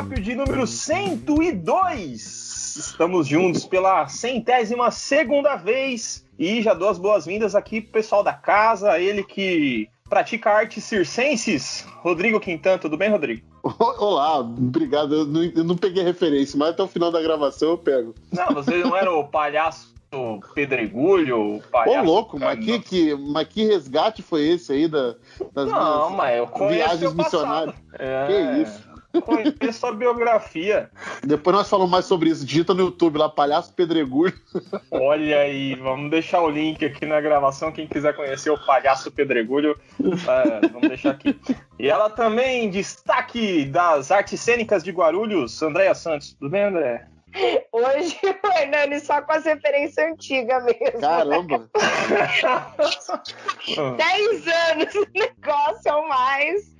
Ciclópio de número 102. Estamos juntos pela centésima segunda vez e já dou as boas-vindas aqui pro pessoal da casa, ele que pratica artes circenses, Rodrigo Quintan. Tudo bem, Rodrigo? Olá, obrigado. Eu não, eu não peguei referência, mas até o final da gravação eu pego. Não, você não era o palhaço pedregulho, o palhaço. Ô, louco, mas que, que, mas que resgate foi esse aí da, das não, mas eu viagens missionárias? É, que isso? Conheço a biografia. Depois nós falamos mais sobre isso. Digita no YouTube lá, Palhaço Pedregulho. Olha aí, vamos deixar o link aqui na gravação. Quem quiser conhecer o Palhaço Pedregulho, é, vamos deixar aqui. E ela também, destaque das artes cênicas de Guarulhos, Andréia Santos. Tudo bem, André? Hoje o Hernani só com as referências antigas mesmo. Caramba! Dez anos o negócio ou mais.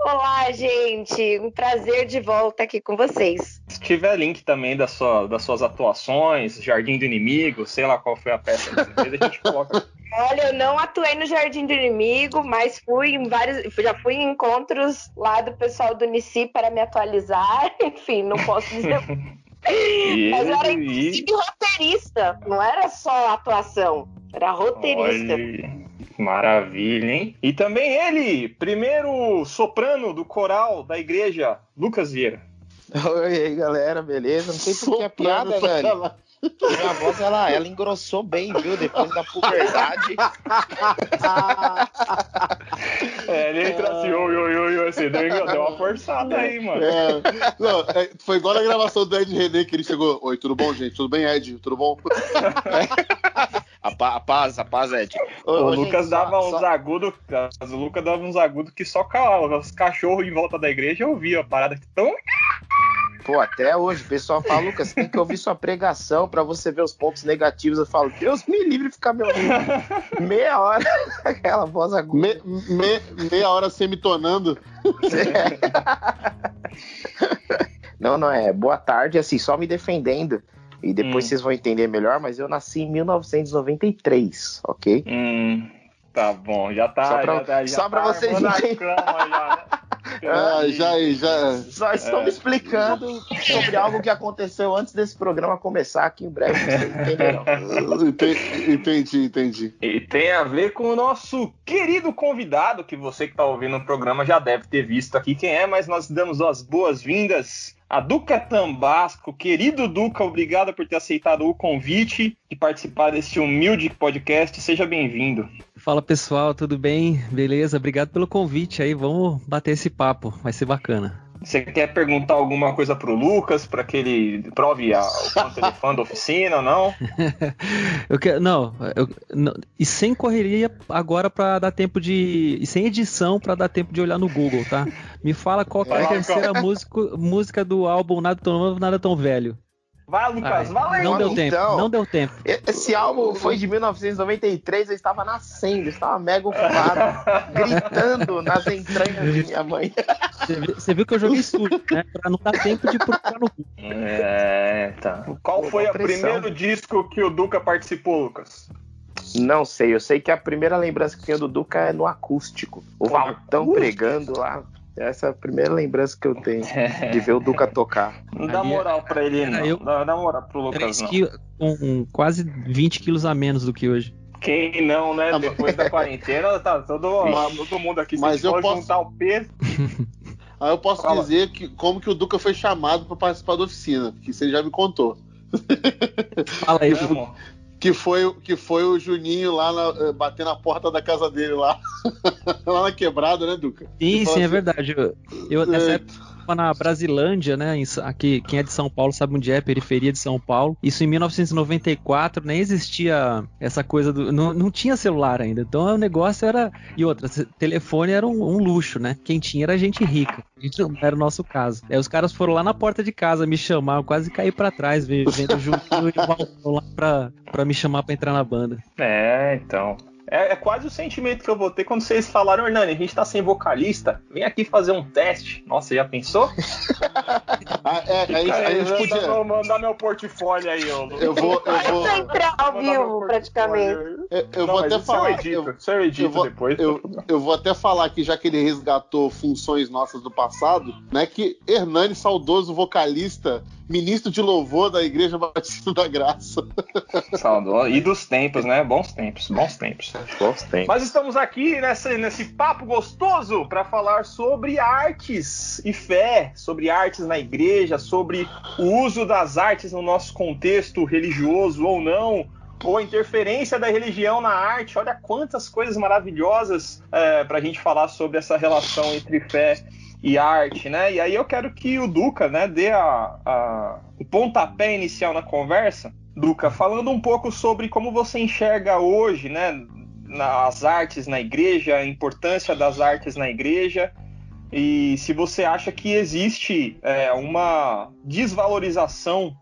Olá, gente. Um prazer de volta aqui com vocês. Se tiver link também da sua, das suas atuações, Jardim do Inimigo, sei lá qual foi a peça que você fez, a gente coloca. Olha, eu não atuei no Jardim do Inimigo, mas fui em vários. Já fui em encontros lá do pessoal do Nici para me atualizar. Enfim, não posso dizer. E, Mas eu era e- inclusive roteirista, não era só atuação, era roteirista. Olha, maravilha, hein? E também ele, primeiro soprano do coral da igreja, Lucas Vieira. Oi aí, galera, beleza? Não sei por que a piada, velho. Minha voz, ela, ela engrossou bem, viu? Depois da puberdade. É, ele entra assim, oi, oi, oi, oi, assim, deu, deu uma forçada aí, mano. É, não, é, foi igual na gravação do Ed René que ele chegou. Oi, tudo bom, gente? Tudo bem, Ed? Tudo bom? A, pa- a paz, a paz, Ed. Ô, O Lucas gente, dava só- uns só- agudos, o Lucas dava uns agudos que só ca- os cachorros em volta da igreja ouviam a parada que tão. Pô, até hoje, o pessoal fala, Lucas, tem que ouvir sua pregação pra você ver os pontos negativos. Eu falo, Deus me livre de ficar me ouvindo meia hora aquela voz aguda. Me- me- meia hora semitonando. Não, não, é boa tarde, assim, só me defendendo. E depois Hum. vocês vão entender melhor, mas eu nasci em 1993, ok? Hum, tá bom, já tá. Só pra- já tá, já só pra tá vocês armando a entenderem. cama já? Ah, já, já. Só estou É. me explicando sobre algo que aconteceu antes desse programa começar, que em breve vocês entenderão. Ente- Entendi, entendi. E tem a ver com o nosso querido convidado, que você que está ouvindo o programa já deve ter visto aqui quem é, mas nós damos as boas-vindas a Duca Tambasco. Querido Duca, obrigado por ter aceitado o convite de participar deste humilde podcast. Seja bem-vindo. Fala pessoal, tudo bem? Beleza? Obrigado pelo convite aí. Vamos bater esse papo, vai ser bacana. Você quer perguntar alguma coisa pro Lucas para que ele prove a- o quanto ele é fã da oficina ou não? Eu quero, não, eu- não- e sem correria agora pra dar tempo de. E sem edição pra dar tempo de olhar no Google, tá? Me fala qual que é a terceira música, música do álbum Nada Tão Novo, Nada Tão Velho. Vai, Lucas, Ai, vai! não deu Então- tempo, não deu tempo. Esse álbum foi de 1993, eu estava nascendo, eu estava mega ocupado, gritando nas entranhas de minha mãe. Você viu, você viu que eu joguei sujo, né? Pra não dar tempo de procurar no Google. É, tá. Qual foi o primeiro disco que o Duca participou, Lucas? Não sei, eu sei que a primeira lembrança que tenho do Duca é no acústico. O Valtão pregando lá. Essa é a primeira lembrança que eu tenho de ver o Duca tocar. Não dá Ali moral pra ele, não. eu- Dá, dá moral pro Lucas, 3 não. quilos, com quase 20 quilos a menos do que hoje. Quem não, né? Depois da quarentena, tá todo, todo mundo aqui. Se mas eu for posso- juntar o peso. Aí eu posso Fala. dizer que, como que o Duca foi chamado para participar da oficina, que você já me contou. Fala aí. Vamos. Que foi, que foi o Juninho lá na, eh, bater na porta da casa dele lá. lá na quebrada, né, Duca? Sim, sim, é assim, verdade. Eu, eu nessa É. época tava na Brasilândia, né? aqui, quem é de São Paulo sabe onde é, periferia de São Paulo. Isso em 1994, nem existia essa coisa do. Não, não tinha celular ainda. Então o negócio era. E outra, telefone era um, um luxo, né? Quem tinha era gente rica. Não era o nosso caso. Aí os caras foram lá na porta de casa me chamar, eu quase caí pra trás, ve- vendo o Juninho e o Valtão lá pra, pra me chamar pra entrar na banda. É, então. É, é, quase o sentimento que eu vou ter quando vocês falaram, Hernani, a gente tá sem vocalista, vem aqui fazer um teste. Nossa, já pensou? ah, é, aí, a gente podia... Mandar meu portfólio aí, eu, eu vou... Eu vou... entrar ao vivo, praticamente. Eu, eu Não, vou até falar... Isso eu edito, eu, eu edito vou, depois. Eu, eu vou até falar que já que ele resgatou funções nossas do passado, né, que Hernani, saudoso vocalista, ministro de louvor da Igreja Batista da Graça. Saudoso. E dos tempos, né? Bons tempos, bons tempos. Bons tempos. Mas estamos aqui nessa, nesse papo gostoso para falar sobre artes e fé, sobre artes na igreja, sobre o uso das artes no nosso contexto religioso ou não, ou a interferência da religião na arte. Olha quantas coisas maravilhosas é, para a gente falar sobre essa relação entre fé e arte, né? E aí eu quero que o Duca, né, dê a, a, o pontapé inicial na conversa. Duca, falando um pouco sobre como você enxerga hoje, né, as artes na igreja, a importância das artes na igreja e se você acha que existe é, uma desvalorização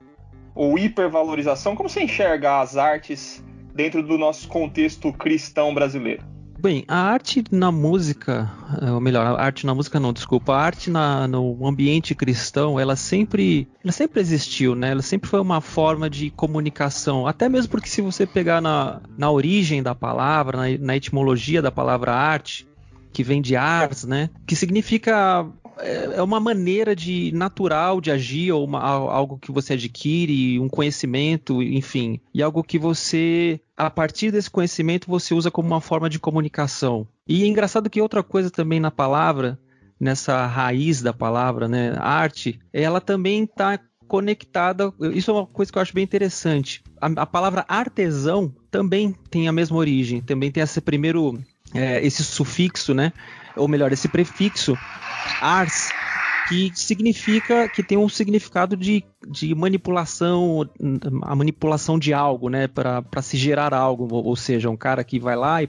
ou hipervalorização, como você enxerga as artes dentro do nosso contexto cristão brasileiro? Bem, a arte na música, é, ou melhor, a arte na música não, desculpa, a arte na, no ambiente cristão, ela sempre, ela sempre existiu, né? Ela sempre foi uma forma de comunicação, até mesmo porque se você pegar na, na origem da palavra, na, na etimologia da palavra arte, que vem de ars, né? Que significa é, é uma maneira de natural de agir ou uma, algo que você adquire, um conhecimento, enfim, e algo que você a partir desse conhecimento você usa como uma forma de comunicação. E é engraçado que outra coisa também na palavra, nessa raiz da palavra, né, arte, ela também está conectada. Isso é uma coisa que eu acho bem interessante. A, a palavra artesão também tem a mesma origem, também tem esse primeiro, é, esse sufixo, né? Ou melhor, esse prefixo ars, que significa que tem um significado de, de manipulação, a manipulação de algo, né, para se gerar algo, ou seja, um cara que vai lá e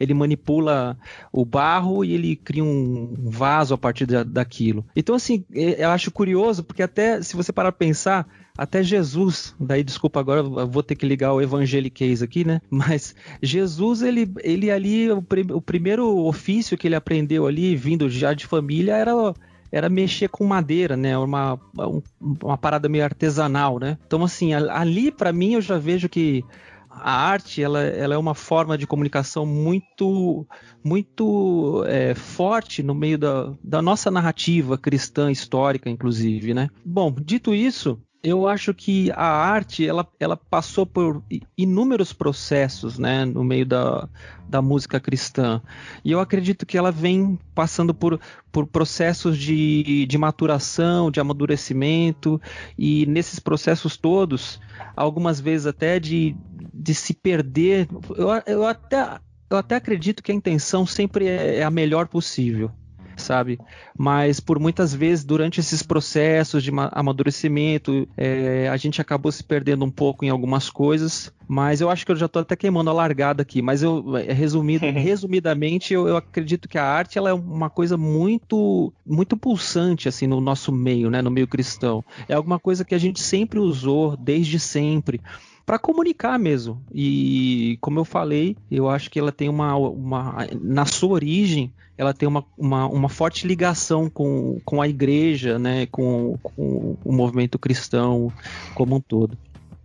ele manipula o barro e ele cria um vaso a partir da, daquilo. Então assim, eu acho curioso porque até se você parar para pensar, até Jesus, daí desculpa agora, vou ter que ligar o evangeliquez aqui, né? Mas Jesus, ele, ele ali, o, o primeiro ofício que ele aprendeu ali, vindo já de família, era era mexer com madeira, né? Uma, uma parada meio artesanal, né? Então, assim, ali para mim eu já vejo que a arte ela, ela é uma forma de comunicação muito muito é, forte no meio da, da nossa narrativa cristã histórica, inclusive, né? Bom, dito isso, eu acho que a arte ela, ela passou por inúmeros processos né, no meio da, da música cristã. E eu acredito que ela vem passando por, por processos de, de maturação, de amadurecimento, e nesses processos todos, algumas vezes até de, de se perder. Eu, eu, até, eu até acredito que a intenção sempre é, é a melhor possível sabe? Mas por muitas vezes, durante esses processos de amadurecimento, é, a gente acabou se perdendo um pouco em algumas coisas. Mas eu acho que eu já estou até queimando a largada aqui. Mas eu, é, resumido, resumidamente, eu, eu, acredito que a arte ela é uma coisa muito, muito pulsante assim no nosso meio, né? No meio cristão. É alguma coisa que a gente sempre usou desde sempre para comunicar mesmo. E como eu falei, eu acho que ela tem uma, uma na sua origem, ela tem uma, uma, uma forte ligação com, com a igreja, né, com, com o movimento cristão como um todo.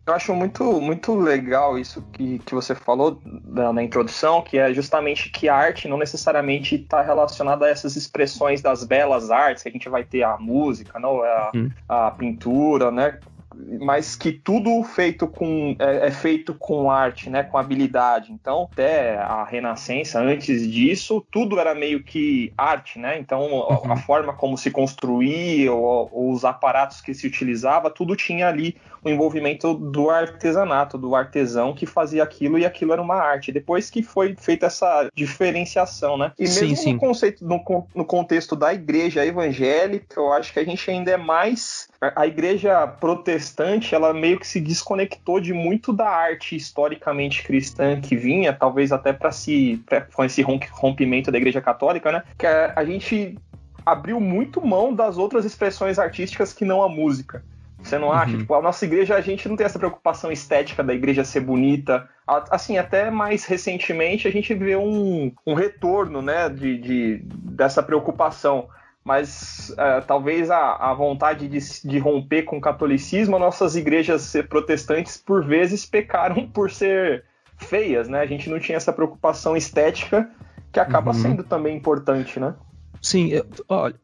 Eu acho muito, muito legal isso que, que você falou na, na introdução, que é justamente que a arte não necessariamente está relacionada a essas expressões das belas artes, que a gente vai ter a música, não, a, uhum. a pintura, né? Mas que tudo feito com é, é, feito com arte, né, com habilidade. Então, até a Renascença, antes disso, tudo era meio que arte, né? Então, uhum. a, a, forma como se construía ou, ou, os aparatos que se utilizava, tudo tinha ali o envolvimento do artesanato, do artesão que fazia aquilo e aquilo era uma arte. Depois que foi feita essa diferenciação, né? E mesmo sim, sim. no conceito no, no contexto da igreja evangélica, eu acho que a gente ainda é mais a igreja protestante ela meio que se desconectou de muito da arte historicamente cristã que vinha, talvez até para se com esse rompimento da igreja católica, né? Que a, a gente abriu muito mão das outras expressões artísticas que não a música. Você não acha? Uhum. Tipo, a nossa igreja, a gente não tem essa preocupação estética da igreja ser bonita. Assim, até mais recentemente a gente vê um, um retorno, né, de, de- dessa preocupação. Mas é, talvez a, a vontade de, de romper com o catolicismo, nossas igrejas protestantes, por vezes, pecaram por ser feias, né? A gente não tinha essa preocupação estética que acaba Uhum. sendo também importante, né? Sim,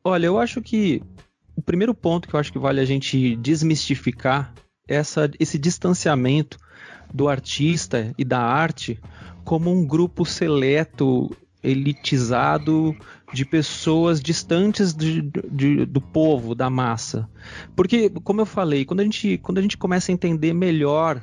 olha, eu acho que o primeiro ponto que eu acho que vale a gente desmistificar é essa, esse distanciamento do artista e da arte como um grupo seleto, elitizado de pessoas distantes de- de- do povo, da massa. Porque, como eu falei, quando a gente, quando a gente começa a entender melhor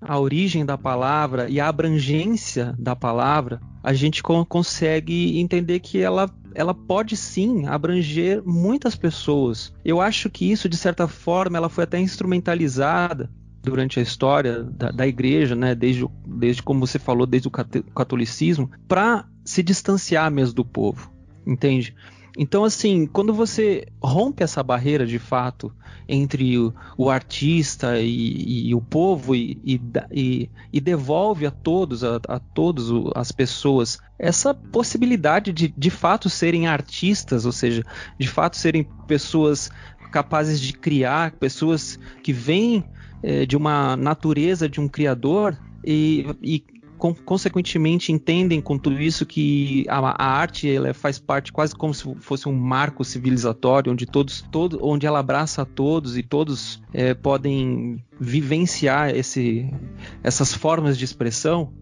a origem da palavra e a abrangência da palavra, a gente con- consegue entender que ela, ela pode sim abranger muitas pessoas. Eu acho que isso, de certa forma, ela foi até instrumentalizada durante a história da, da igreja, né, desde, desde como você falou, desde o catolicismo, para se distanciar mesmo do povo, entende? Então, assim, quando você rompe essa barreira de fato entre o, o artista e, e o povo e, e e- devolve a todos, a, a as pessoas, essa possibilidade de de fato serem artistas, ou seja, de fato serem pessoas capazes de criar, pessoas que vêm eh, de uma natureza de um criador e, e con- consequentemente entendem com tudo isso que a, a arte ela faz parte quase como se fosse um marco civilizatório onde todos todo, onde ela abraça a todos e todos eh, podem vivenciar esse, essas formas de expressão.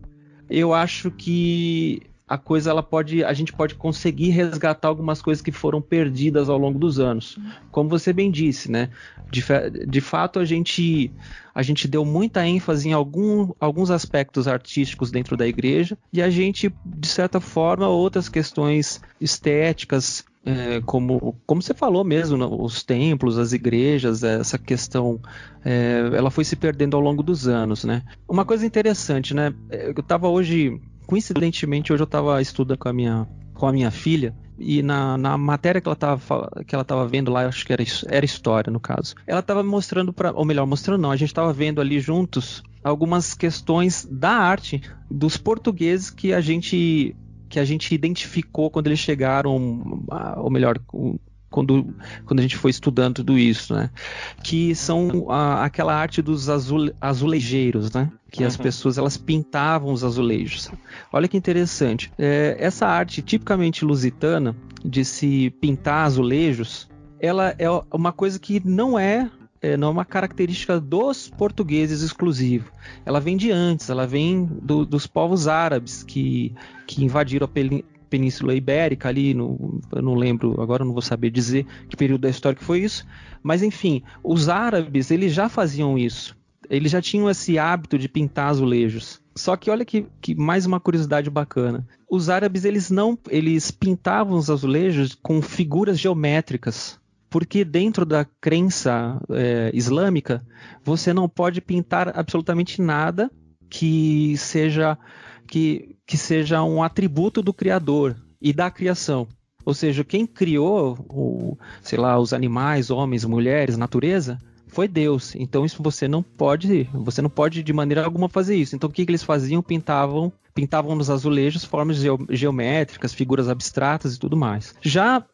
Eu acho que a coisa ela pode a gente pode conseguir resgatar algumas coisas que foram perdidas ao longo dos anos como você bem disse né de, de fato a gente a gente deu muita ênfase em algum, alguns aspectos artísticos dentro da igreja e a gente de certa forma outras questões estéticas é, como, como você falou mesmo, né, os templos, as igrejas, essa questão, é, ela foi se perdendo ao longo dos anos, né? Uma coisa interessante, né? Eu estava hoje, coincidentemente, hoje eu estava estudando com a minha, com a minha filha e na, na matéria que ela estava que ela estava vendo lá, acho que era, era história no caso, ela estava mostrando para, ou melhor, mostrando não, a gente estava vendo ali juntos algumas questões da arte dos portugueses que a gente que a gente identificou quando eles chegaram, ou melhor, quando, quando a gente foi estudando tudo isso, né? Que são ah, aquela arte dos azul, azulejeiros, né? Que as Uhum. pessoas elas pintavam os azulejos. Olha que interessante. É, essa arte tipicamente lusitana de se pintar azulejos, ela é uma coisa que não é é, não é uma característica dos portugueses exclusivo. Ela vem de antes, ela vem do- dos povos árabes que, que invadiram a Península Ibérica ali, no, eu não lembro, agora não vou saber dizer que período da história que foi isso, mas enfim, os árabes eles já faziam isso. Eles já tinham esse hábito de pintar azulejos. Só que olha que, que mais uma curiosidade bacana. Os árabes eles não eles pintavam os azulejos com figuras geométricas porque dentro da crença é, islâmica você não pode pintar absolutamente nada que seja que, que seja um atributo do criador e da criação. Ou seja, quem criou, o, sei lá, os animais, homens, mulheres, natureza, foi Deus. Então isso você não pode, você não pode de maneira alguma fazer isso. Então o que, que eles faziam? Pintavam pintavam nos azulejos formas geo- geométricas, figuras abstratas e tudo mais. Já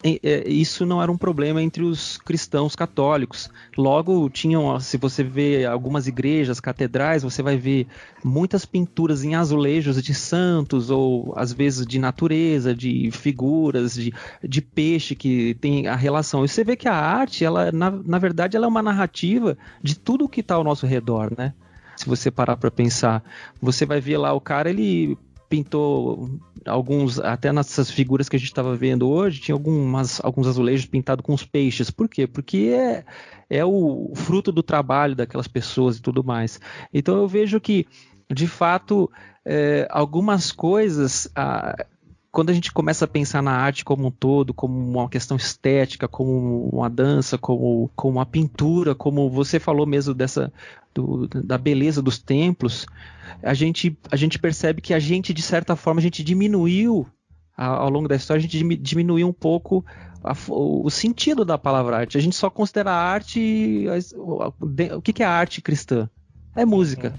isso não era um problema entre os cristãos católicos. Logo tinham, se você vê algumas igrejas, catedrais, você vai ver muitas pinturas em azulejos de santos ou às vezes de natureza, de figuras, de, de peixe que tem a relação. E você vê que a arte, ela na, na verdade, ela é uma narrativa de tudo que está ao nosso redor, né? Se você parar para pensar, você vai ver lá o cara, ele pintou alguns, até nessas figuras que a gente estava vendo hoje, tinha algumas, alguns azulejos pintados com os peixes. Por quê? Porque é, é o fruto do trabalho daquelas pessoas e tudo mais. Então eu vejo que, de fato, é, algumas coisas. Ah, quando a gente começa a pensar na arte como um todo, como uma questão estética, como uma dança, como, como uma pintura, como você falou mesmo dessa do, da beleza dos templos, a gente, a gente percebe que a gente, de certa forma, a gente diminuiu ao longo da história, a gente diminuiu um pouco a, o sentido da palavra arte. A gente só considera arte. O que é arte cristã? É música.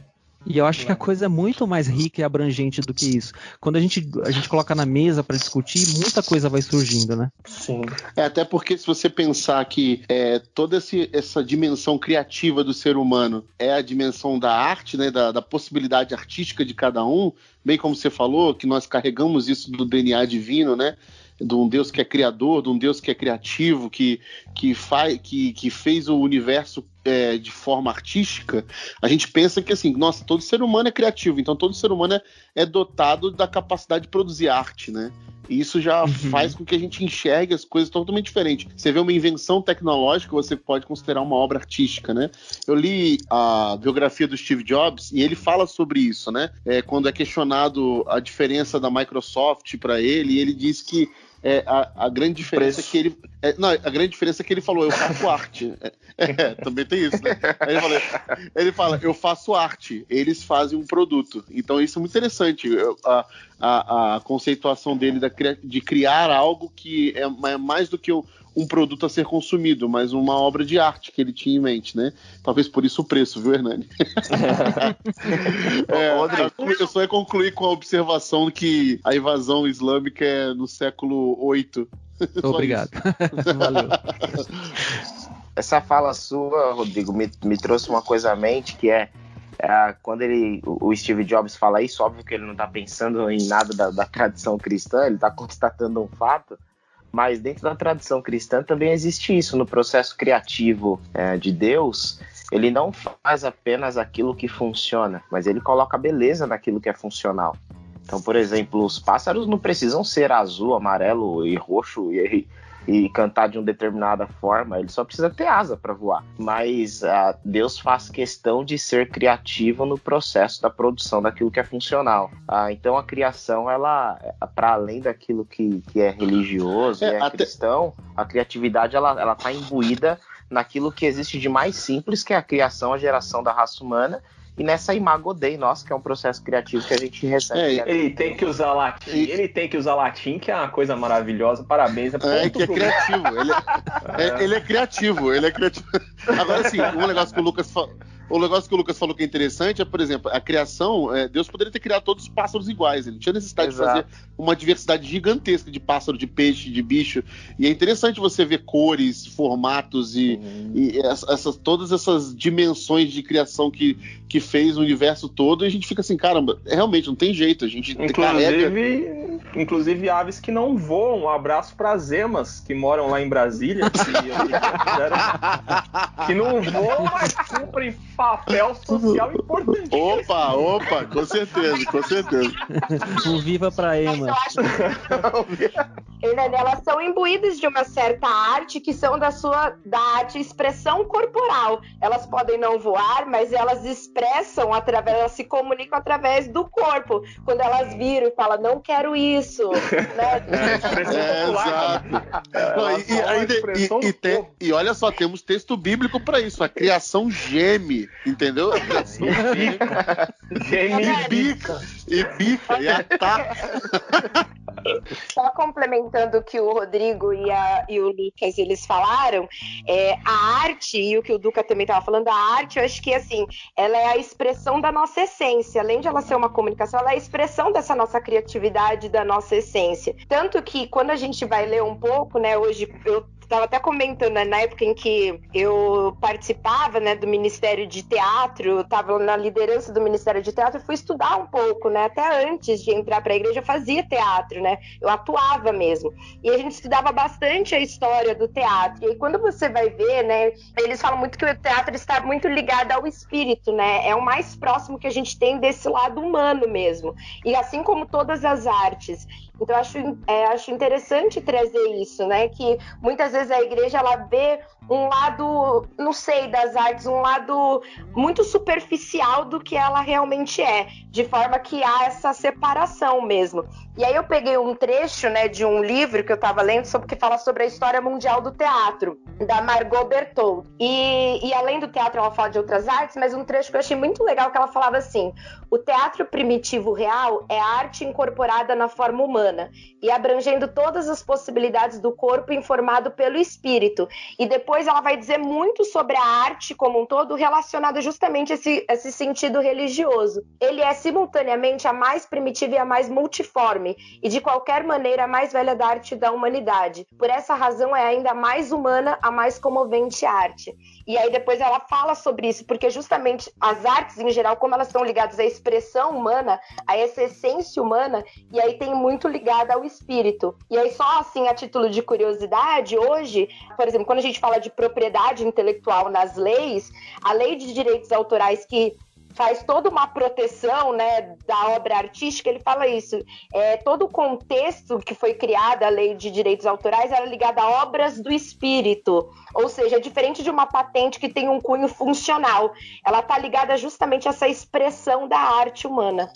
E eu acho que a coisa é muito mais rica e abrangente do que isso. Quando a gente, a gente coloca na mesa para discutir, muita coisa vai surgindo, né? Sim. É, até porque se você pensar que é, toda esse, essa dimensão criativa do ser humano é a dimensão da arte, né, da, da possibilidade artística de cada um, bem como você falou, que nós carregamos isso do DNA divino, né? de um Deus que é criador, de um Deus que é criativo, que, que, faz, que, que fez o universo é, de forma artística, a gente pensa que assim, nossa, todo ser humano é criativo, então todo ser humano é, é dotado da capacidade de produzir arte, né? E isso já uhum. faz com que a gente enxergue as coisas totalmente diferentes. Você vê uma invenção tecnológica, você pode considerar uma obra artística, né? Eu li a biografia do Steve Jobs e ele fala sobre isso, né? É, quando é questionado a diferença da Microsoft para ele, ele diz que é, a, a, grande diferença é que ele. É, não, a grande diferença é que ele falou, eu faço arte. É, é, também tem isso, né? Ele fala, ele fala, eu faço arte, eles fazem um produto. Então isso é muito interessante. A, a, a conceituação dele da, de criar algo que é, é mais do que um um produto a ser consumido, mas uma obra de arte que ele tinha em mente, né? Talvez por isso o preço, viu, Hernani? é, eu só ia concluir com a observação que a invasão islâmica é no século VIII. Obrigado. Valeu. Essa fala sua, Rodrigo, me, me trouxe uma coisa à mente que é é, quando ele, o Steve Jobs fala isso, óbvio que ele não está pensando em nada da, da, tradição cristã, ele está constatando um fato, mas dentro da tradição cristã também existe isso no processo criativo é, de Deus. Ele não faz apenas aquilo que funciona, mas ele coloca beleza naquilo que é funcional. Então, por exemplo, os pássaros não precisam ser azul, amarelo e roxo e, e cantar de uma determinada forma, ele só precisa ter asa para voar. Mas uh, Deus faz questão de ser criativo no processo da produção daquilo que é funcional. Uh, então a criação, ela, para além daquilo que, que é religioso, é, é até... cristão, a criatividade ela, ela tá imbuída naquilo que existe de mais simples, que é a criação, a geração da raça humana, e nessa Imago Dei, nossa, que é um processo criativo que a gente recebe. É, ele tem que usar latim, e... ele tem que usar latim, que é uma coisa maravilhosa, parabéns. É, é que é criativo, ele é, é, ele é criativo, ele é criativo. Agora sim, um negócio que o Lucas falou o negócio que o Lucas falou que é interessante é, por exemplo, a criação. É, Deus poderia ter criado todos os pássaros iguais. Ele não tinha necessidade Exato. de fazer uma diversidade gigantesca de pássaro, de peixe, de bicho. E é interessante você ver cores, formatos e, uhum. e essas, todas essas dimensões de criação que, que fez o universo todo. E a gente fica assim, caramba, realmente não tem jeito. A gente inclusive, carrega... inclusive aves que não voam. Um abraço para as emas que moram lá em Brasília. que, que não voam, mas cumprem papel social importante. Opa, opa, com certeza, com certeza. Um viva pra Ema. Elas são imbuídas de uma certa arte que são da sua da arte expressão corporal. Elas podem não voar, mas elas expressam através, elas se comunicam através do corpo. Quando elas viram e falam, não quero isso. Né? É, exato. É, e, ainda, e, e, tem, e olha só, temos texto bíblico para isso. A criação geme entendeu? e bica, e bica, e ataca. Só complementando o que o Rodrigo e, a, e o Lucas eles falaram, é, a arte, e o que o Duca também estava falando, a arte, eu acho que assim, ela é a expressão da nossa essência. Além de ela ser uma comunicação, ela é a expressão dessa nossa criatividade, da nossa essência. Tanto que quando a gente vai ler um pouco, né, hoje eu estava até comentando né, na época em que eu participava né, do Ministério de Teatro, estava na liderança do Ministério de Teatro, fui estudar um pouco, né? Até antes de entrar para a igreja, eu fazia teatro, né? Eu atuava mesmo. E a gente estudava bastante a história do teatro. E quando você vai ver, né? Eles falam muito que o teatro está muito ligado ao espírito, né? É o mais próximo que a gente tem desse lado humano mesmo. E assim como todas as artes. Então, acho, é, acho interessante trazer isso, né? Que muitas vezes vezes a igreja ela vê um lado, não sei, das artes, um lado muito superficial do que ela realmente é, de forma que há essa separação mesmo. E aí eu peguei um trecho, né, de um livro que eu estava lendo sobre que fala sobre a história mundial do teatro, da Margot Berthold. E, e além do teatro, ela fala de outras artes, mas um trecho que eu achei muito legal que ela falava assim: o teatro primitivo real é a arte incorporada na forma humana e abrangendo todas as possibilidades do corpo informado pelo espírito. E depois ela vai dizer muito sobre a arte como um todo relacionado justamente a esse, esse sentido religioso. Ele é simultaneamente a mais primitiva e a mais multiforme, e de qualquer maneira a mais velha da arte da humanidade. Por essa razão é ainda mais humana a mais comovente arte. E aí depois ela fala sobre isso, porque justamente as artes em geral, como elas estão ligadas à expressão humana, a essa essência humana, e aí tem muito ligada ao espírito. E aí só assim, a título de curiosidade, hoje, por exemplo, quando a gente fala de propriedade intelectual nas leis, a lei de direitos autorais que faz toda uma proteção né, da obra artística, ele fala isso. É, todo o contexto que foi criada a lei de direitos autorais era ligado a obras do espírito. Ou seja, é diferente de uma patente que tem um cunho funcional. Ela está ligada justamente a essa expressão da arte humana.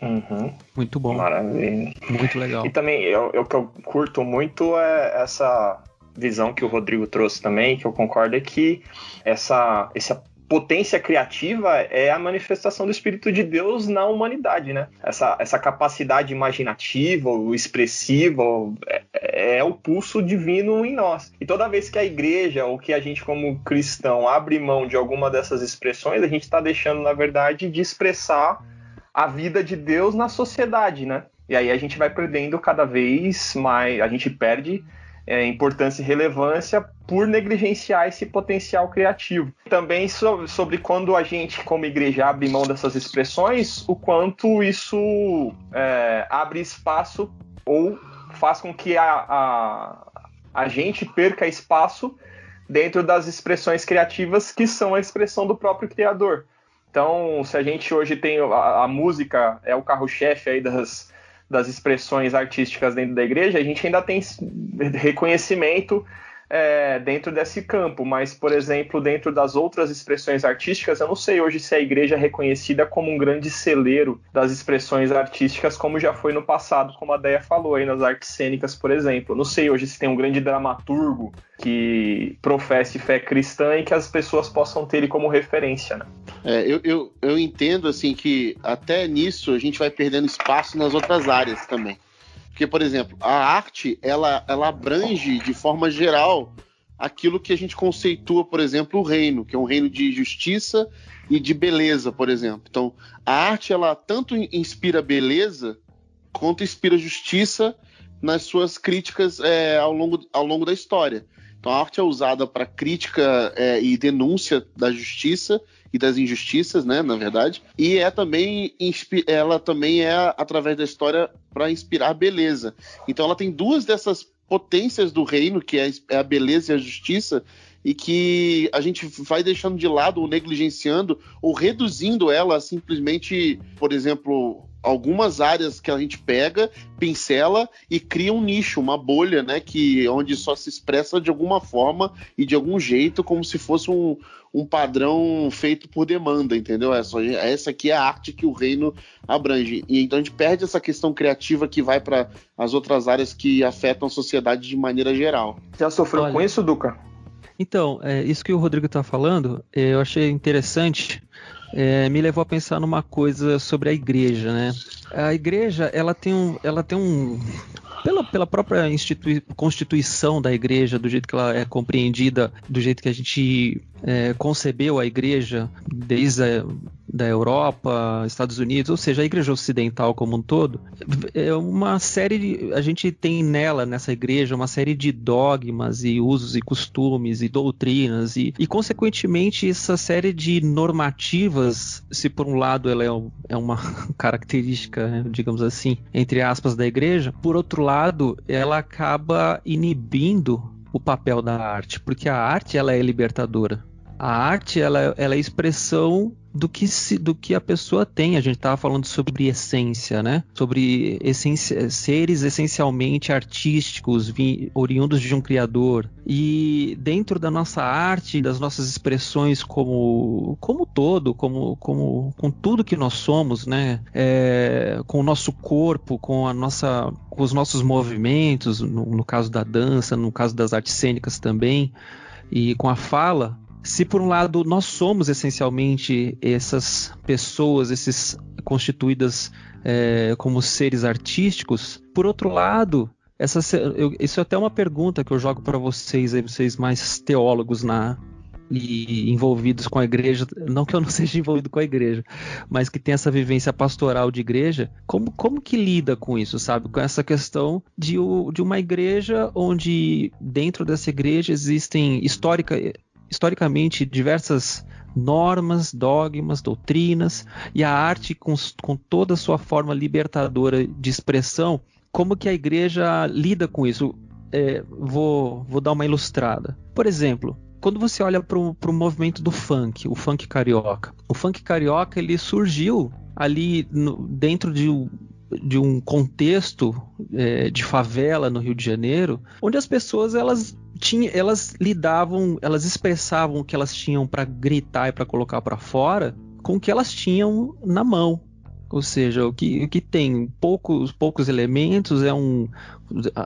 Uhum. Muito bom. Maravilha. Muito legal. E também, eu, eu, o que eu curto muito é essa visão que o Rodrigo trouxe também, que eu concordo, é que essa, essa potência criativa é a manifestação do Espírito de Deus na humanidade, né? Essa, essa capacidade imaginativa, expressiva, é, é, o pulso divino em nós. E toda vez que a igreja, ou que a gente como cristão, abre mão de alguma dessas expressões, a gente está deixando, na verdade, de expressar a vida de Deus na sociedade, né? E aí a gente vai perdendo cada vez mais, a gente perde é, importância e relevância por negligenciar esse potencial criativo. Também sobre, sobre, quando a gente, como igreja, abre mão dessas expressões, o quanto isso é, abre espaço ou faz com que a, a, a gente perca espaço dentro das expressões criativas que são a expressão do próprio criador. Então, se a gente hoje tem a, a música é o carro-chefe aí das, das expressões artísticas dentro da igreja, a gente ainda tem reconhecimento é, dentro desse campo, mas, por exemplo, dentro das outras expressões artísticas, eu não sei hoje se a igreja é reconhecida como um grande celeiro das expressões artísticas, como já foi no passado, como a Deia falou aí nas artes cênicas, por exemplo. Eu não sei hoje se tem um grande dramaturgo que professe fé cristã e que as pessoas possam ter ele como referência, né? É, eu, eu, eu entendo assim que até nisso a gente vai perdendo espaço nas outras áreas também. Porque, por exemplo, a arte ela, ela abrange de forma geral aquilo que a gente conceitua, por exemplo, o reino, que é um reino de justiça e de beleza, por exemplo. Então, a arte ela tanto inspira beleza quanto inspira justiça nas suas críticas é, ao, longo, ao longo da história. Então, a arte é usada para crítica é, e denúncia da justiça e das injustiças, né, na verdade. E é também ela também é através da história para inspirar beleza. Então ela tem duas dessas potências do reino, que é, é a beleza e a justiça, e que a gente vai deixando de lado ou negligenciando ou reduzindo ela a simplesmente, por exemplo, algumas áreas que a gente pega, pincela e cria um nicho, uma bolha, né, que onde só se expressa de alguma forma e de algum jeito, como se fosse um, um padrão feito por demanda, entendeu? Essa, essa aqui é a arte que o reino abrange. E então a gente perde essa questão criativa que vai para as outras áreas que afetam a sociedade de maneira geral. Já sofreu Olha, com isso, Duca? Então, é, isso que o Rodrigo está falando, é, eu achei interessante. É, me levou a pensar numa coisa sobre a igreja, né? A igreja, ela tem um, ela tem um, pela, pela própria institui constituição da igreja, do jeito que ela é compreendida, do jeito que a gente é, concebeu a igreja desde a da Europa, Estados Unidos, ou seja, a igreja ocidental como um todo, é uma série de, a gente tem nela nessa igreja uma série de dogmas e usos e costumes e doutrinas e, e consequentemente essa série de normativas, se por um lado ela é, é uma característica, digamos assim, entre aspas da igreja, por outro lado ela acaba inibindo o papel da arte, porque a arte ela é libertadora. A arte ela, ela é expressão do que, se, do que a pessoa tem. A gente estava falando sobre essência, né? Sobre essência, seres essencialmente artísticos, vi, oriundos de um criador. E dentro da nossa arte, das nossas expressões como, como todo, como, como com tudo que nós somos, né? É, com o nosso corpo, com a nossa com os nossos movimentos, no, no caso da dança, no caso das artes cênicas também, e com a fala, se por um lado nós somos essencialmente essas pessoas, esses constituídas é, como seres artísticos, por outro lado, essa, eu, isso é até uma pergunta que eu jogo para vocês, aí, vocês mais teólogos na, e envolvidos com a igreja, não que eu não seja envolvido com a igreja, mas que tem essa vivência pastoral de igreja, como, como que lida com isso, sabe? Com essa questão de, de uma igreja onde dentro dessa igreja existem histórica, historicamente diversas normas, dogmas, doutrinas e a arte com, com toda a sua forma libertadora de expressão, como que a igreja lida com isso? É, vou, vou dar uma ilustrada. Por exemplo, quando você olha para o movimento do funk, o funk carioca, o funk carioca ele surgiu ali no, dentro de, de um contexto é, de favela no Rio de Janeiro, onde as pessoas elas tinham, elas lidavam, elas expressavam o que elas tinham para gritar e para colocar para fora com o que elas tinham na mão. Ou seja, o que, o que tem poucos, poucos elementos é um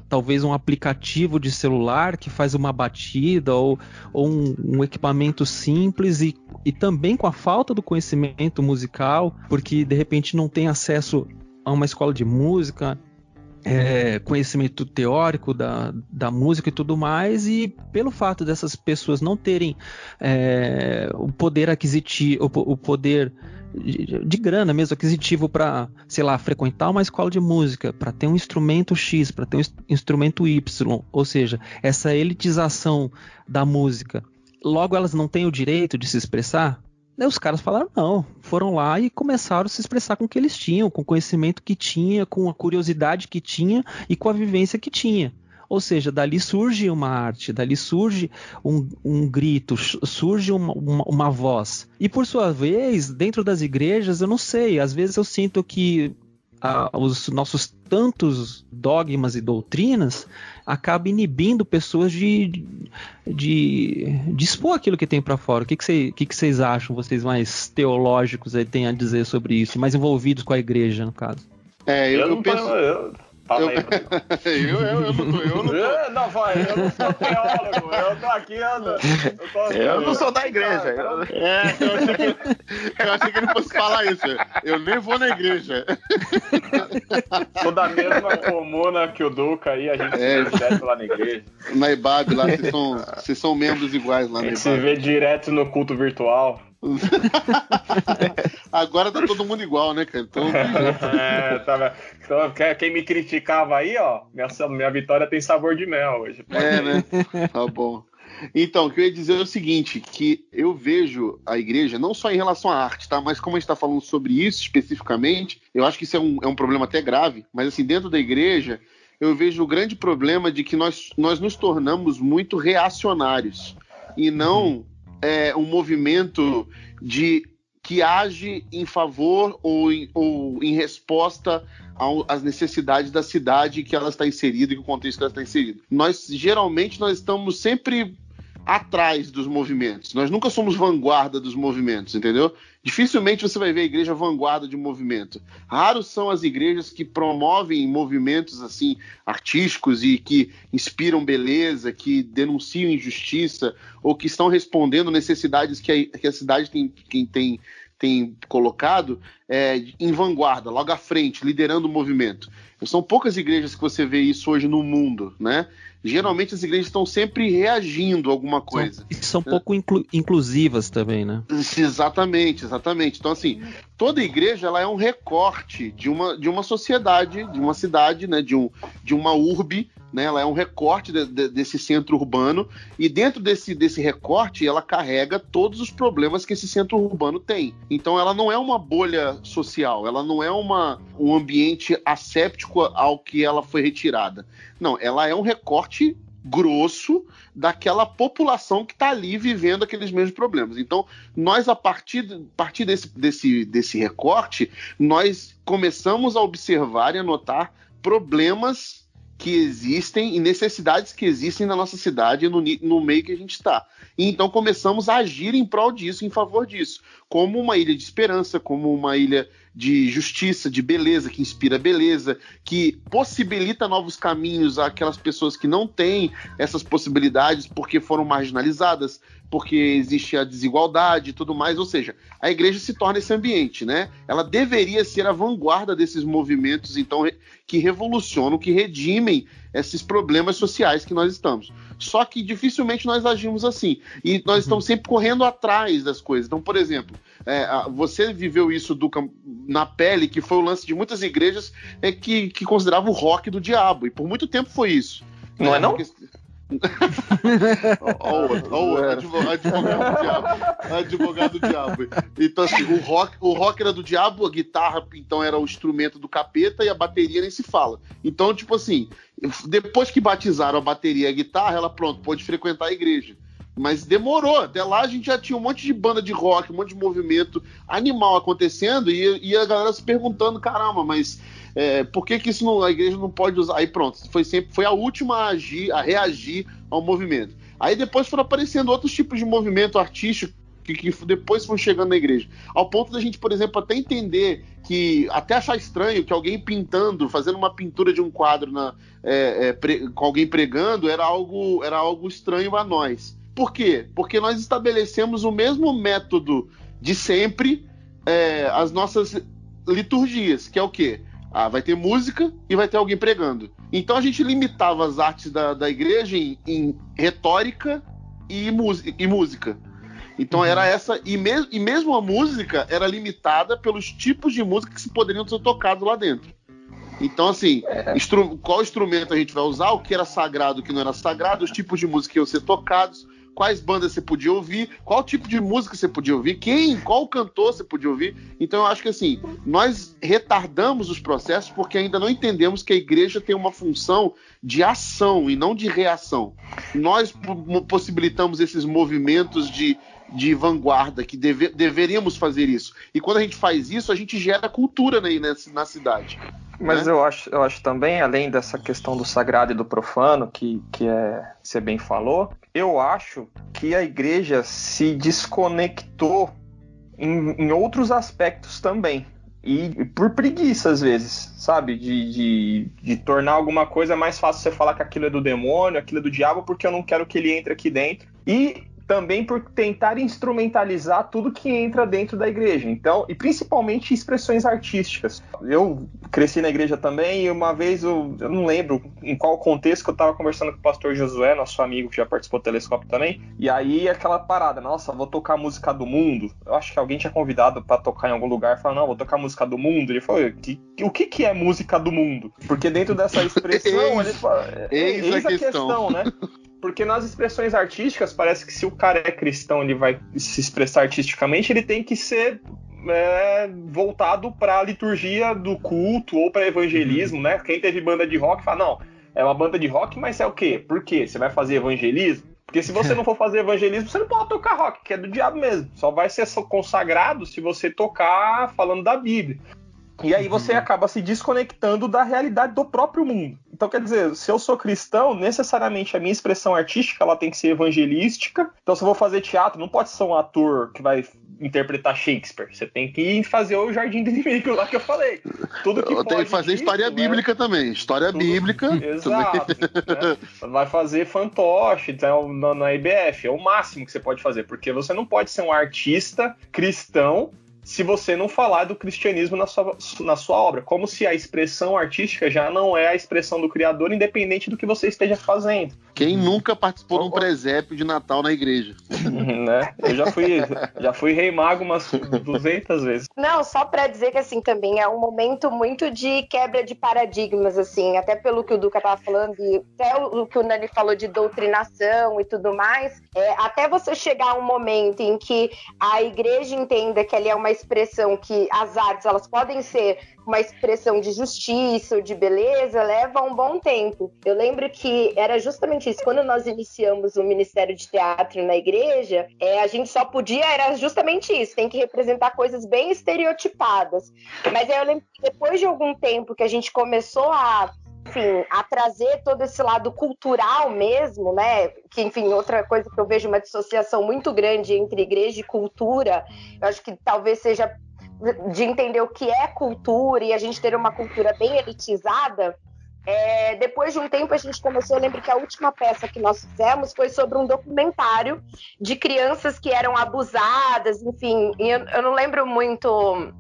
talvez um aplicativo de celular que faz uma batida ou, ou um, um, equipamento simples e, e também com a falta do conhecimento musical, porque de repente não tem acesso a uma escola de música, é, conhecimento teórico da, da música e tudo mais, e pelo fato dessas pessoas não terem é, o poder aquisitivo, o, o poder de, de grana mesmo, aquisitivo para, sei lá, frequentar uma escola de música, para ter um instrumento X, para ter um instrumento Y, ou seja, essa elitização da música. Logo elas não têm o direito de se expressar? Os caras falaram não, foram lá e começaram a se expressar com o que eles tinham, com o conhecimento que tinha, com a curiosidade que tinha e com a vivência que tinha. Ou seja, dali surge uma arte, dali surge um, um grito, surge uma, uma, uma voz. E por sua vez, dentro das igrejas, eu não sei, às vezes eu sinto que ah, os nossos tantos dogmas e doutrinas acabam inibindo pessoas de, de, de expor aquilo que tem para fora. O que, que, cê, que, que vocês acham, vocês mais teológicos aí têm a dizer sobre isso, mais envolvidos com a igreja, no caso? É, eu, eu, eu penso. Eu Fala eu... aí, eu, eu, eu, não tô, eu não tô. Eu, não, vai, eu não sou teólogo, eu tô aqui, eu, não, eu, tô, eu não sou da igreja. Eu... É, eu achei, que, eu achei que ele fosse falar isso. Eu nem vou na igreja. Sou da mesma comuna que o Duca aí, a gente é. se vê direto lá na igreja. Na IBAB, lá, vocês são, vocês são membros iguais lá na IBAB. Se vê direto no culto virtual. Agora tá todo mundo igual, né, cara? Então... é, tá, então, quem me criticava aí, ó, minha, minha vitória tem sabor de mel hoje. É, né? Tá bom. Então, o que eu ia dizer é o seguinte, que eu vejo a igreja, não só em relação à arte, tá? Mas como a gente está falando sobre isso especificamente, eu acho que isso é um, é um problema até grave, mas assim, dentro da igreja, eu vejo o grande problema de que nós, nós nos tornamos muito reacionários e não é, um movimento de que age em favor ou em, ou em resposta às necessidades da cidade que ela está inserida e que o contexto que ela está inserida. Nós geralmente nós estamos sempre atrás dos movimentos. Nós nunca somos vanguarda dos movimentos, entendeu? Dificilmente você vai ver a igreja vanguarda de movimento. Raros são as igrejas que promovem movimentos assim artísticos e que inspiram beleza, que denunciam injustiça ou que estão respondendo necessidades que a, que a cidade tem, tem, tem colocado é, em vanguarda, logo à frente, liderando o movimento. São poucas igrejas que você vê isso hoje no mundo, né? geralmente as igrejas estão sempre reagindo a alguma coisa. E são, pouco inclu inclusivas também, né? Exatamente, exatamente. Então, assim, toda igreja ela é um recorte de uma, de uma sociedade, de uma cidade, né? De, um, de uma urbe né? Ela é um recorte de, de, desse centro urbano e dentro desse, desse recorte ela carrega todos os problemas que esse centro urbano tem. Então ela não é uma bolha social, ela não é uma, um ambiente asséptico ao que ela foi retirada. Não, ela é um recorte grosso daquela população que está ali vivendo aqueles mesmos problemas. Então, nós, a partir, a partir desse, desse, desse recorte, nós começamos a observar e a notar problemas que existem e necessidades que existem na nossa cidade no, no meio que a gente está. E então começamos a agir em prol disso, em favor disso, como uma ilha de esperança, como uma ilha de justiça, de beleza, que inspira beleza, que possibilita novos caminhos àquelas pessoas que não têm essas possibilidades porque foram marginalizadas, porque existe a desigualdade e tudo mais. Ou seja, a igreja se torna esse ambiente, né? Ela deveria ser a vanguarda desses movimentos, então, que revolucionam, que redimem esses problemas sociais que nós estamos. Só que dificilmente nós agimos assim. E nós estamos sempre correndo atrás das coisas. Então, por exemplo, é, você viveu isso do, na pele, que foi o lance de muitas igrejas é, que, que consideravam o rock do diabo. E por muito tempo foi isso. Não é, é não? Porque... Olha advogado, advogado do diabo. Advogado do diabo. Então, assim, o rock, o rock era do diabo, a guitarra, então, era o instrumento do capeta e a bateria nem se fala. Então, tipo assim, depois que batizaram a bateria e a guitarra, ela, pronto, pode frequentar a igreja. Mas demorou. Até lá a gente já tinha um monte de banda de rock, um monte de movimento animal acontecendo e, e a galera se perguntando: caramba, mas é, por que, que isso não, a igreja não pode usar? Aí pronto, foi sempre foi a última a agir, a reagir ao movimento. Aí depois foram aparecendo outros tipos de movimento artístico que, que, depois foram chegando na igreja. Ao ponto da gente, por exemplo, até entender que, até achar estranho que alguém pintando, fazendo uma pintura de um quadro na, é, é, pre, com alguém pregando, era algo, era algo estranho a nós. Por quê? Porque nós estabelecemos o mesmo método de sempre, é, as nossas liturgias, que é o quê? Ah, vai ter música e vai ter alguém pregando. Então a gente limitava as artes da, da igreja em, em retórica e, e música. Então era uhum. essa, e, me, e mesmo a música era limitada pelos tipos de música que se poderiam ser tocados lá dentro. Então, assim, é. instru qual instrumento a gente vai usar, o que era sagrado, o que não era sagrado, os tipos de música que iam ser tocados, quais bandas você podia ouvir, qual tipo de música você podia ouvir, quem, qual cantor você podia ouvir. Então eu acho que assim, nós retardamos os processos porque ainda não entendemos que a igreja tem uma função de ação e não de reação. Nós possibilitamos esses movimentos de, de vanguarda que deve, deveríamos fazer isso. E quando a gente faz isso, a gente gera cultura né, na, na cidade. Mas né? eu, acho, eu acho também, além dessa questão do sagrado e do profano, que, que é, você bem falou, eu acho que a igreja se desconectou em, em outros aspectos também. E por preguiça, às vezes, sabe? De, de, de, tornar alguma coisa mais fácil você falar que aquilo é do demônio, aquilo é do diabo, porque eu não quero que ele entre aqui dentro. E também por tentar instrumentalizar tudo que entra dentro da igreja. Então, e principalmente expressões artísticas. Eu cresci na igreja também e uma vez eu, eu não lembro em qual contexto que eu estava conversando com o pastor Josué, nosso amigo que já participou do telescópio também. E aí aquela parada, nossa, vou tocar música do mundo. Eu acho que alguém tinha convidado para tocar em algum lugar, falou: "Não, vou tocar música do mundo". Ele falou: "O que que é música do mundo?" Porque dentro dessa expressão, ele fala, eis, eis a, a questão. questão, né? Porque nas expressões artísticas, parece que se o cara é cristão, ele vai se expressar artisticamente, ele tem que ser é, voltado para a liturgia do culto ou para evangelismo, uhum. né? Quem teve banda de rock fala, não, é uma banda de rock, mas é o quê? Por quê? Você vai fazer evangelismo? Porque se você não for fazer evangelismo, você não pode tocar rock, que é do diabo mesmo. Só vai ser consagrado se você tocar falando da Bíblia. E aí você uhum. acaba se desconectando da realidade do próprio mundo. Então, quer dizer, se eu sou cristão, necessariamente a minha expressão artística ela tem que ser evangelística. Então, se eu vou fazer teatro, não pode ser um ator que vai interpretar Shakespeare. Você tem que fazer o Jardim do Inimigo lá que eu falei. Tudo que eu tenho que fazer história né? bíblica também. História Tudo... bíblica. Exato. Né? Vai fazer fantoche então, na, na IBF. É o máximo que você pode fazer, porque você não pode ser um artista cristão se você não falar do cristianismo na sua, na sua obra. Como se a expressão artística já não é a expressão do Criador, independente do que você esteja fazendo. Quem nunca participou de um presépio de Natal na igreja? né? Eu já fui, já fui rei mago umas 200 vezes. Não, só para dizer que assim também é um momento muito de quebra de paradigmas, assim, até pelo que o Duca tava falando e até o que o Nani falou de doutrinação e tudo mais, é, até você chegar a um momento em que a igreja entenda que ali é uma expressão que as artes elas podem ser uma expressão de justiça ou de beleza, leva um bom tempo. Eu lembro que era justamente antes, quando nós iniciamos o Ministério de Teatro na igreja, é, a gente só podia, era justamente isso, tem que representar coisas bem estereotipadas. Mas aí eu lembro que depois de algum tempo que a gente começou a enfim, a trazer todo esse lado cultural mesmo, né? Que, enfim, outra coisa que eu vejo uma dissociação muito grande entre igreja e cultura, eu acho que talvez seja de entender o que é cultura e a gente ter uma cultura bem elitizada. É, depois de um tempo a gente começou, eu lembro que a última peça que nós fizemos foi sobre um documentário de crianças que eram abusadas, enfim, eu, eu não lembro muito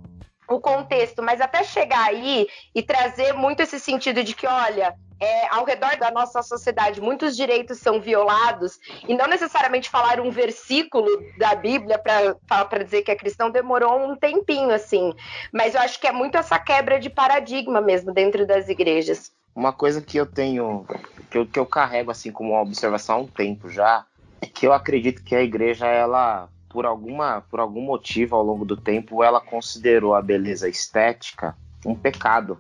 o contexto, mas até chegar aí e trazer muito esse sentido de que, olha, é, ao redor da nossa sociedade, muitos direitos são violados, e não necessariamente falar um versículo da Bíblia para dizer que é cristão demorou um tempinho, assim. Mas eu acho que é muito essa quebra de paradigma mesmo dentro das igrejas. Uma coisa que eu tenho, que eu, que eu carrego assim como uma observação há um tempo já, é que eu acredito que a igreja, ela por alguma por algum motivo ao longo do tempo ela considerou a beleza estética um pecado.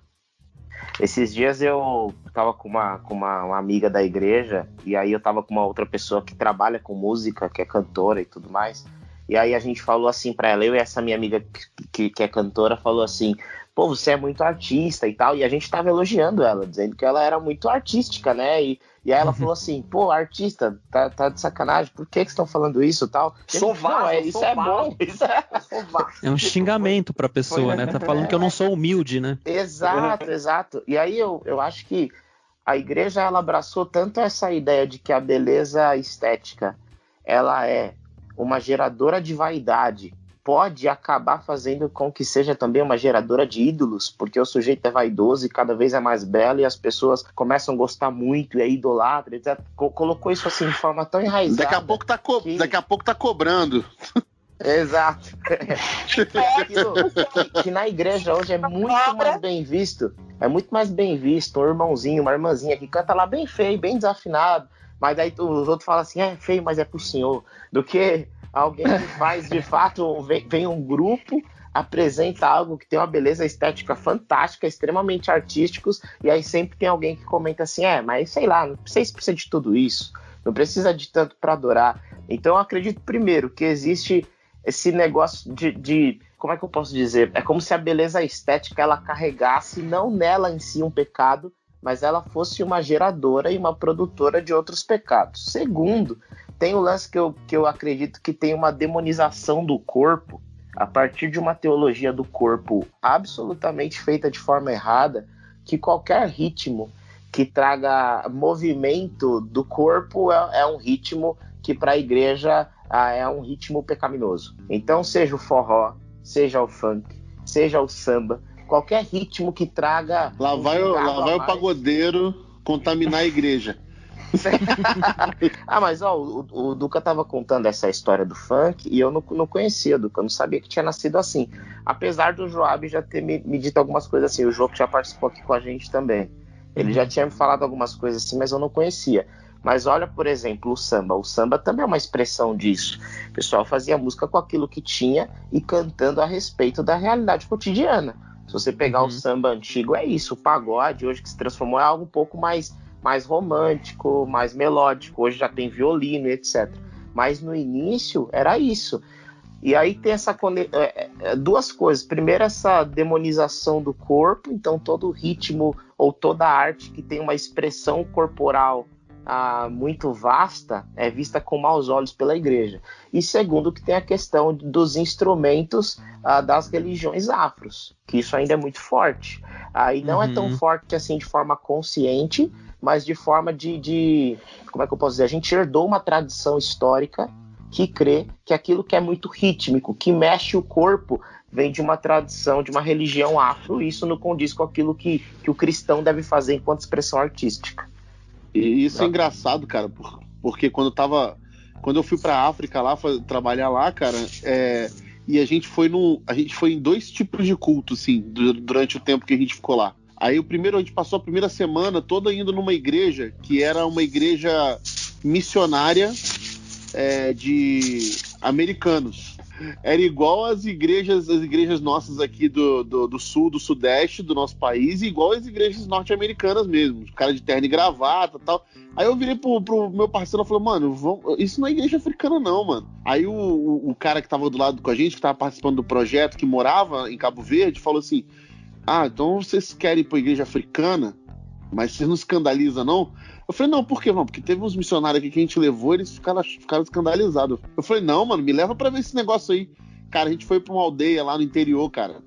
Esses dias eu tava com uma, com uma, uma, amiga da igreja e aí eu tava com uma outra pessoa que trabalha com música, que é cantora e tudo mais. E aí a gente falou assim para ela, eu e essa minha amiga que, que, que, é cantora falou assim: pô, você é muito artista e tal. E a gente tava elogiando ela, dizendo que ela era muito artística, né? E, e aí ela falou assim, pô, artista, tá, tá de sacanagem, por que que estão falando isso e tal? Sou vaso, é, isso é bom, isso é... é um xingamento pra pessoa, né? Tá falando que eu não sou humilde, né? Exato, exato. E aí eu, eu acho que a igreja, ela abraçou tanto essa ideia de que a beleza estética, ela é uma geradora de vaidade, pode acabar fazendo com que seja também uma geradora de ídolos, porque o sujeito é vaidoso e cada vez é mais belo e as pessoas começam a gostar muito e é idolatra, etc. Colocou isso assim de forma tão enraizada. Daqui a pouco tá, co que... Daqui a pouco tá cobrando. Exato. É aquilo que na igreja hoje é muito mais bem visto. É muito mais bem visto um irmãozinho, uma irmãzinha que canta lá bem feio, bem desafinado, mas daí os outros falam assim, é feio, mas é pro senhor. Do que alguém que faz de fato, vem, vem um grupo apresenta algo que tem uma beleza estética fantástica, extremamente artísticos, e aí sempre tem alguém que comenta assim: é, mas sei lá, não precisa de tudo isso, não precisa de tanto para adorar. Então eu acredito, primeiro, que existe esse negócio de, de, Como é que eu posso dizer? É como se a beleza estética ela carregasse, não nela em si, um pecado, mas ela fosse uma geradora e uma produtora de outros pecados. Segundo, tem o lance que eu, que eu acredito que tem uma demonização do corpo a partir de uma teologia do corpo absolutamente feita de forma errada, que qualquer ritmo que traga movimento do corpo é, é um ritmo que para a igreja ah, é um ritmo pecaminoso. Então, seja o forró, seja o funk, seja o samba, qualquer ritmo que traga. Lá vai, um lá vai o pagodeiro contaminar a igreja. ah, mas ó, o, o, Duca tava contando essa história do funk e eu não, não conhecia, Duca, eu não sabia que tinha nascido assim. Apesar do Joab já ter me, me dito algumas coisas assim, o João já participou aqui com a gente também. Ele já tinha me falado algumas coisas assim, mas eu não conhecia. Mas olha, por exemplo, o samba. O samba também é uma expressão disso. O pessoal fazia música com aquilo que tinha e cantando a respeito da realidade cotidiana. Se você pegar uhum. o samba antigo, é isso. O pagode, hoje que se transformou, é algo um pouco mais mais romântico, mais melódico. Hoje já tem violino e etc. Mas no início era isso. E aí tem essa é, é, é, duas coisas. Primeiro, essa demonização do corpo, então todo o ritmo ou toda arte que tem uma expressão corporal ah, muito vasta é vista com maus olhos pela igreja. E segundo, que tem a questão dos instrumentos ah, das religiões afros, que isso ainda é muito forte. Aí ah, não uhum. é tão uhum. forte assim de forma consciente, mas de forma de, de, como é que eu posso dizer? A gente herdou uma tradição histórica que crê que aquilo que é muito rítmico, que mexe o corpo, vem de uma tradição, de uma religião afro, e isso não condiz com aquilo que, que o cristão deve fazer enquanto expressão artística. E isso é engraçado, cara, porque quando eu tava. Quando eu fui pra África lá, trabalhar lá, cara, é, e a gente foi no. A gente foi em dois tipos de culto, assim, durante o tempo que a gente ficou lá. Aí o primeiro, a gente passou a primeira semana toda indo numa igreja que era uma igreja missionária é, de americanos. era igual as igrejas, as igrejas nossas aqui do, do, do, sul, do sudeste do nosso país, igual as igrejas norte-americanas mesmo, cara de terno e gravata tal. Aí eu virei pro, pro meu parceiro e falei, mano, vamos... isso não é igreja africana, não, mano. Aí o, o, o, cara que tava do lado com a gente, que tava participando do projeto, que morava em Cabo Verde, falou assim: Ah, então vocês querem ir pra igreja africana? Mas vocês não escandalizam, não? Eu falei, não, por quê, mano? Porque teve uns missionários aqui que a gente levou, eles ficaram, ficaram escandalizados. Eu falei, não, mano, me leva para ver esse negócio aí. Cara, a gente foi pra uma aldeia lá no interior, cara.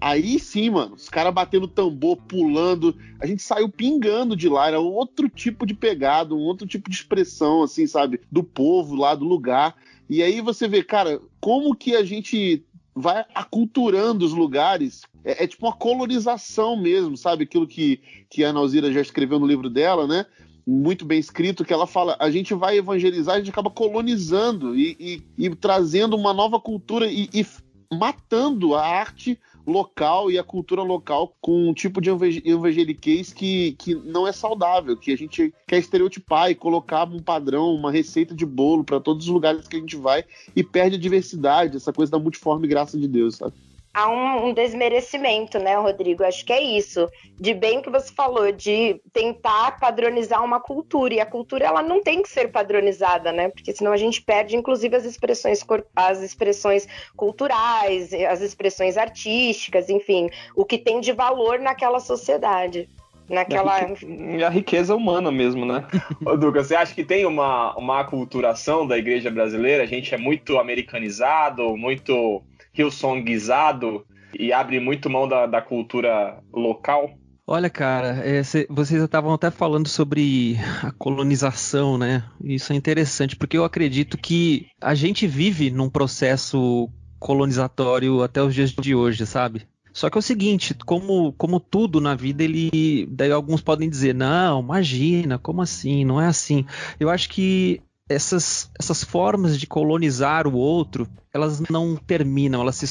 Aí sim, mano, os caras batendo tambor, pulando. A gente saiu pingando de lá. Era outro tipo de pegada, um outro tipo de expressão, assim, sabe? Do povo lá, do lugar. E aí você vê, cara, como que a gente vai aculturando os lugares. É, é, tipo uma colonização mesmo, sabe? Aquilo que, que a Ana Alzira já escreveu no livro dela, né? muito bem escrito que ela fala: a gente vai evangelizar, a gente acaba colonizando e, e, e trazendo uma nova cultura e, e, matando a arte local e a cultura local com um tipo de evangeliquez que, que não é saudável, que a gente quer estereotipar e colocar um padrão, uma receita de bolo para todos os lugares que a gente vai e perde a diversidade, essa coisa da multiforme graça de Deus, sabe? Há um, um, desmerecimento, né, Rodrigo? Acho que é isso. De bem que você falou, de tentar padronizar uma cultura. E a cultura ela não tem que ser padronizada, né? Porque senão a gente perde, inclusive, as expressões, as expressões culturais, as expressões artísticas, enfim, o que tem de valor naquela sociedade. Naquela... E a riqueza humana mesmo, né? Ô, Duca, você acha que tem uma, uma aculturação da igreja brasileira? A gente é muito americanizado, muito hillsongizado e abre muito mão da, da cultura local? Olha, cara, é, cê, vocês estavam até falando sobre a colonização, né? Isso é interessante, porque eu acredito que a gente vive num processo colonizatório até os dias de hoje, sabe? Só que é o seguinte, como, como tudo na vida, ele. Daí alguns podem dizer, não, imagina, como assim? Não é assim. Eu acho que essas, essas formas de colonizar o outro, elas não terminam, elas, se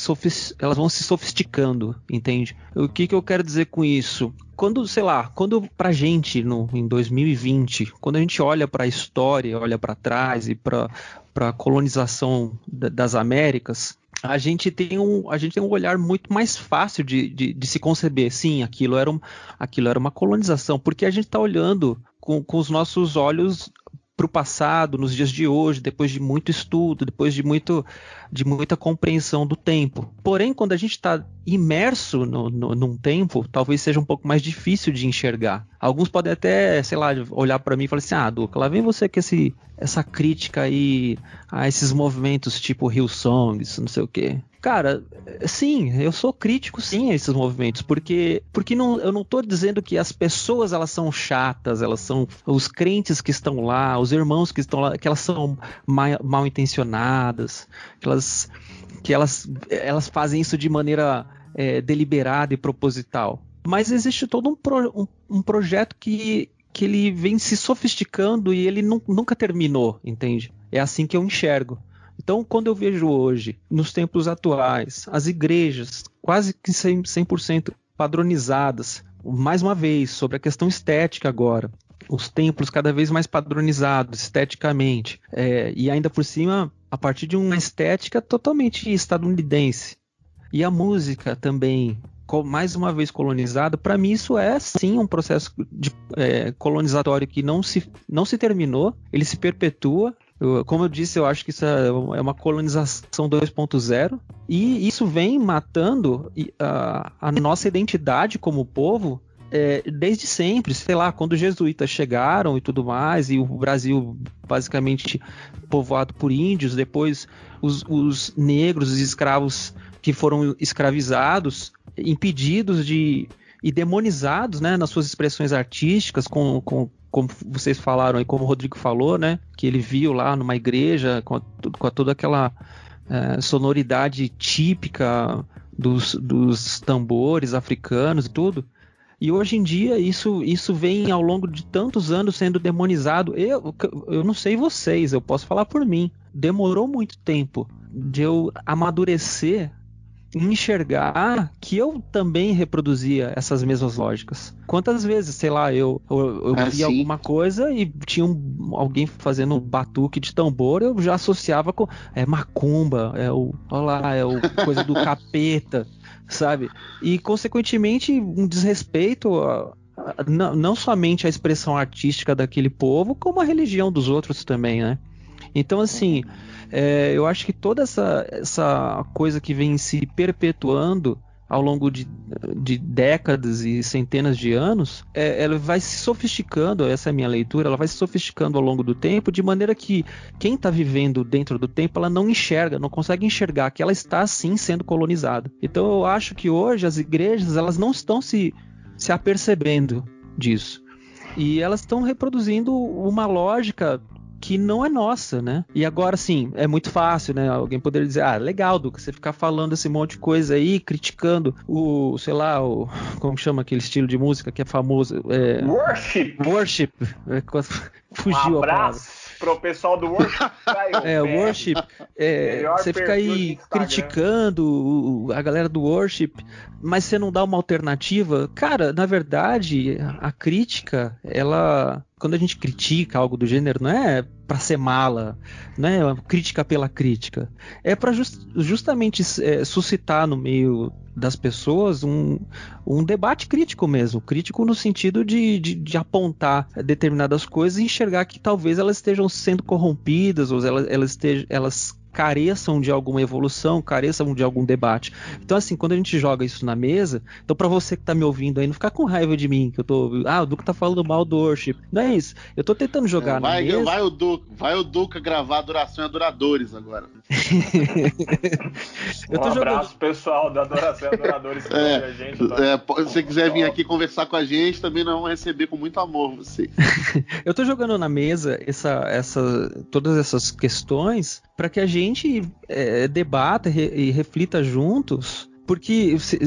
elas vão se sofisticando, entende? O que, que eu quero dizer com isso? Quando, sei lá, quando pra gente, no, em 2020, quando a gente olha para a história, olha para trás e para a colonização das Américas, a gente tem um, a gente tem um olhar muito mais fácil de, de, de se conceber. Sim, aquilo era, um, aquilo era uma colonização, porque a gente está olhando com, com os nossos olhos para o passado, nos dias de hoje, depois de muito estudo, depois de, muito, de muita compreensão do tempo. Porém, quando a gente está imerso no, no, num tempo, talvez seja um pouco mais difícil de enxergar. Alguns podem até, sei lá, olhar para mim e falar assim: ah, Duca, lá vem você com esse, essa crítica aí a esses movimentos tipo Hillsongs, não sei o quê. Cara, sim, eu sou crítico sim a esses movimentos, porque porque não, eu não estou dizendo que as pessoas elas são chatas, elas são os crentes que estão lá, os irmãos que estão lá, que elas são mal, mal intencionadas, que elas que elas elas fazem isso de maneira é, deliberada e proposital. Mas existe todo um, pro, um, um projeto que, que ele vem se sofisticando e ele nunca terminou, entende? É assim que eu enxergo. Então, quando eu vejo hoje, nos tempos atuais, as igrejas quase que 100%, padronizadas, mais uma vez, sobre a questão estética agora, os templos cada vez mais padronizados esteticamente, é, e ainda por cima, a partir de uma estética totalmente estadunidense. E a música também, mais uma vez colonizada, para mim isso é sim um processo de, é, colonizatório que não se, não se terminou, ele se perpetua eu, como eu disse, eu acho que isso é, é uma colonização 2.0 e isso vem matando a, a nossa identidade como povo é, desde sempre, sei lá, quando os jesuítas chegaram e tudo mais, e o Brasil basicamente povoado por índios, depois os, os negros, os escravos que foram escravizados, impedidos de e demonizados, né, nas suas expressões artísticas, com, com como vocês falaram e como o Rodrigo falou, né? Que ele viu lá numa igreja com, a, com a toda aquela é, sonoridade típica dos, dos tambores africanos e tudo. E hoje em dia isso, isso vem ao longo de tantos anos sendo demonizado. Eu, eu não sei vocês, eu posso falar por mim. Demorou muito tempo de eu amadurecer enxergar que eu também reproduzia essas mesmas lógicas. Quantas vezes, sei lá, eu, eu, eu Ah, via sim. alguma coisa e tinha um- alguém fazendo um batuque de tambor, eu já associava com é macumba, é o, olha lá, é o coisa do capeta, sabe? E consequentemente um desrespeito a- a- não, não somente à expressão artística daquele povo, como a religião dos outros também, né? Então, assim, é, eu acho que toda essa, essa coisa que vem se perpetuando ao longo de, de décadas e centenas de anos, é, ela vai se sofisticando, essa é a minha leitura, ela vai se sofisticando ao longo do tempo, de maneira que quem está vivendo dentro do tempo, ela não enxerga, não consegue enxergar que ela está sim sendo colonizada. Então eu acho que hoje as igrejas, elas não estão se, se apercebendo disso. E elas estão reproduzindo uma lógica que não é nossa, né? E agora sim, é muito fácil, né? Alguém poderia dizer, ah, legal, Duca, você ficar falando esse monte de coisa aí, criticando o, sei lá, o como chama aquele estilo de música que é famoso, é, Worship! worship, é, fugiu um abraço pro pessoal do Worship. Aí, É, worship, é, você fica aí criticando a galera do worship, mas você não dá uma alternativa. Cara, na verdade, a crítica, ela. Quando a gente critica algo do gênero, não é pra ser mala, não é uma crítica pela crítica. É pra jus- justamente é, suscitar no meio das pessoas um, um debate crítico mesmo. Crítico no sentido de, de, de apontar determinadas coisas e enxergar que talvez elas estejam sendo corrompidas ou elas, elas, estejam, elas careçam de alguma evolução, careçam de algum debate. Então, assim, quando a gente joga isso na mesa, então para você que tá me ouvindo aí, não ficar com raiva de mim, que eu tô. Ah, o Duque tá falando mal do worship. Não é isso. Eu tô tentando jogar na vai, mesa. vai o Duca, vai o Duca gravar Adoração e Adoradores agora. Eu Um jogando- abraço, pessoal da Adoração e Adoradores que É, a gente. tá? É, se você quiser vir aqui conversar com a gente, também nós vamos receber com muito amor você. Eu tô jogando na mesa essa, essa, todas essas questões para que a gente é, debata e re- reflita juntos. Porque se-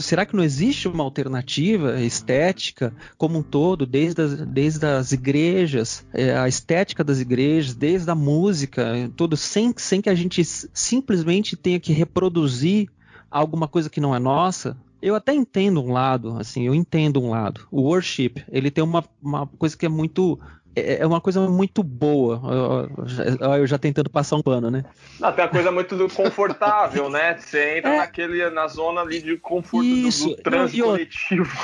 será que não existe uma alternativa estética como um todo, desde as, desde as igrejas, é, a estética das igrejas, desde a música, tudo, sem, sem que a gente simplesmente tenha que reproduzir alguma coisa que não é nossa? Eu até entendo um lado, assim, eu entendo um lado. O worship, ele tem uma, uma coisa que é muito. É é uma coisa muito boa. Eu, eu- eu já tentando passar um pano, né? Não, tem uma coisa muito do confortável, né? Você entra É. naquele, na zona ali de conforto do- Isso. do, trânsito Não, e outra- coletivo.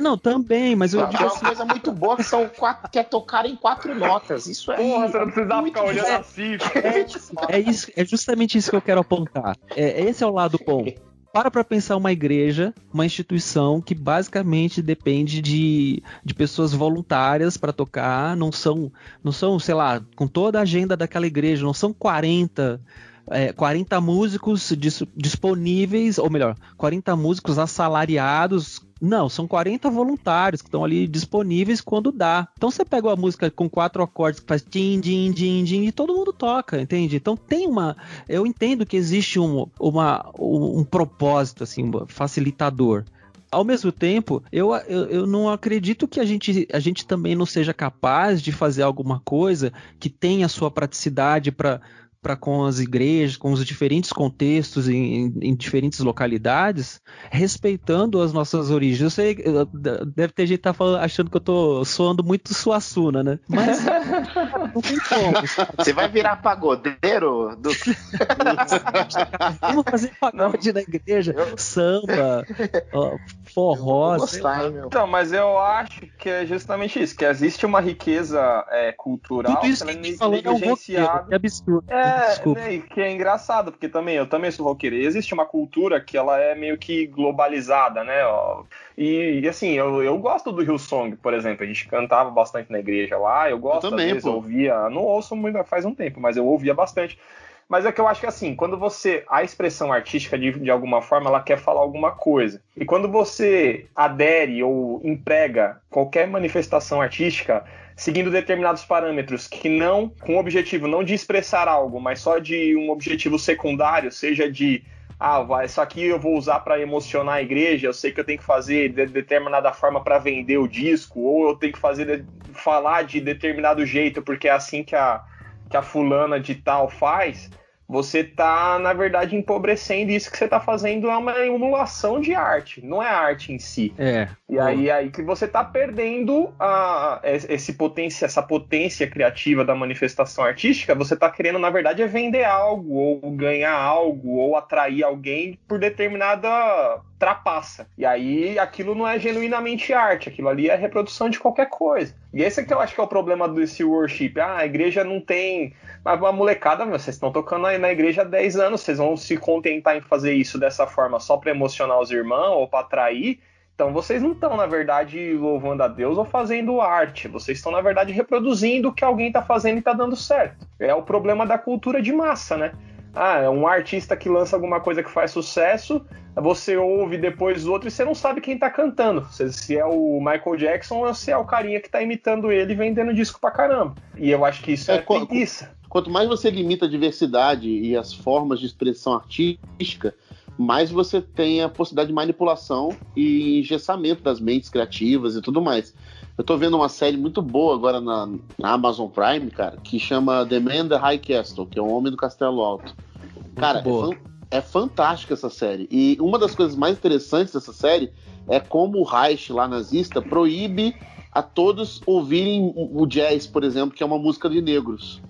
Não, também, mas eu Tem digo uma assim, coisa muito boa que são quatro, que é tocar em quatro notas. Isso é. Porra, você não precisava muito ficar olhando bom. assim. cara. é, isso, é justamente isso que eu quero apontar. É, esse é o lado bom. Para pra pensar uma igreja, uma instituição que basicamente depende de, de pessoas voluntárias para tocar, não são, não são, sei lá, com toda a agenda daquela igreja, não são 40 é, 40 músicos dis- disponíveis, ou melhor, 40 músicos assalariados. Não, são 40 voluntários que estão ali disponíveis quando dá. Então você pega uma música com quatro acordes que faz din, din, din, din e todo mundo toca, entende? Então tem uma. Eu entendo que existe um, uma, um, um propósito, assim, facilitador. Ao mesmo tempo, eu, eu, eu não acredito que a gente, a gente também não seja capaz de fazer alguma coisa que tenha sua praticidade para para com as igrejas, com os diferentes contextos em, em- em diferentes localidades, respeitando as nossas origens. Eu sei, eu- deve ter gente que tá falando- achando que eu tô soando muito suassuna, né? Mas não tem como. sabe? Você vai virar pagodeiro? Do... Vamos fazer pagode na igreja, samba, ó, forró, gostar. Então, mas eu acho que é justamente isso, que existe uma riqueza é, cultural Tudo isso que é é um negligenciada. que absurdo. É, Desculpa. né, que é engraçado, porque também eu também sou roqueiro. E existe uma cultura que ela é meio que globalizada, né? E, e, assim, eu, eu gosto do Hillsong, por exemplo. A gente cantava bastante na igreja lá. Eu gosto, Eu também, às vezes, pô. eu ouvia. Não ouço muito faz um tempo, mas eu ouvia bastante. Mas é que eu acho que assim, quando você. A expressão artística, de, de alguma forma, ela quer falar alguma coisa. E quando você adere ou emprega qualquer manifestação artística seguindo determinados parâmetros que não, com o objetivo não de expressar algo, mas só de um objetivo secundário, seja de ah, vai, isso aqui eu vou usar para emocionar a igreja, eu sei que eu tenho que fazer de determinada forma para vender o disco, ou eu tenho que fazer falar de determinado jeito, porque é assim que a, que a fulana de tal faz. Você está, na verdade, empobrecendo isso que você está fazendo é uma emulação de arte, não é arte em si. É. E aí, aí que você está perdendo a, esse potência, essa potência criativa da manifestação artística, você está querendo, na verdade, é vender algo, ou ganhar algo, ou atrair alguém por determinada trapaça. E aí aquilo não é genuinamente arte, aquilo ali é reprodução de qualquer coisa. E esse é que eu acho que é o problema desse worship. Ah, a igreja não tem. Mas a molecada, meu, vocês estão tocando aí na igreja há 10 anos, vocês vão se contentar em fazer isso dessa forma só para emocionar os irmãos ou para atrair. Então vocês não estão, na verdade, louvando a Deus ou fazendo arte. Vocês estão, na verdade, reproduzindo o que alguém está fazendo e está dando certo. É o problema da cultura de massa, né? Ah, é um artista que lança alguma coisa que faz sucesso, você ouve depois outro e você não sabe quem tá cantando. Se é o Michael Jackson ou se é o carinha que tá imitando ele vendendo disco pra caramba. E eu acho que isso é, é preguiça. Quanto mais você limita a diversidade e as formas de expressão artística, mais você tem a possibilidade de manipulação e engessamento das mentes criativas e tudo mais. Eu tô vendo uma série muito boa agora na, na Amazon Prime, cara, que chama The Man the High Castle, que é o Homem do Castelo Alto. Cara, é, fan, é, fantástica essa série. E uma das coisas mais interessantes dessa série é como o Reich, lá nazista, proíbe a todos ouvirem o jazz, por exemplo, que é uma música de negros.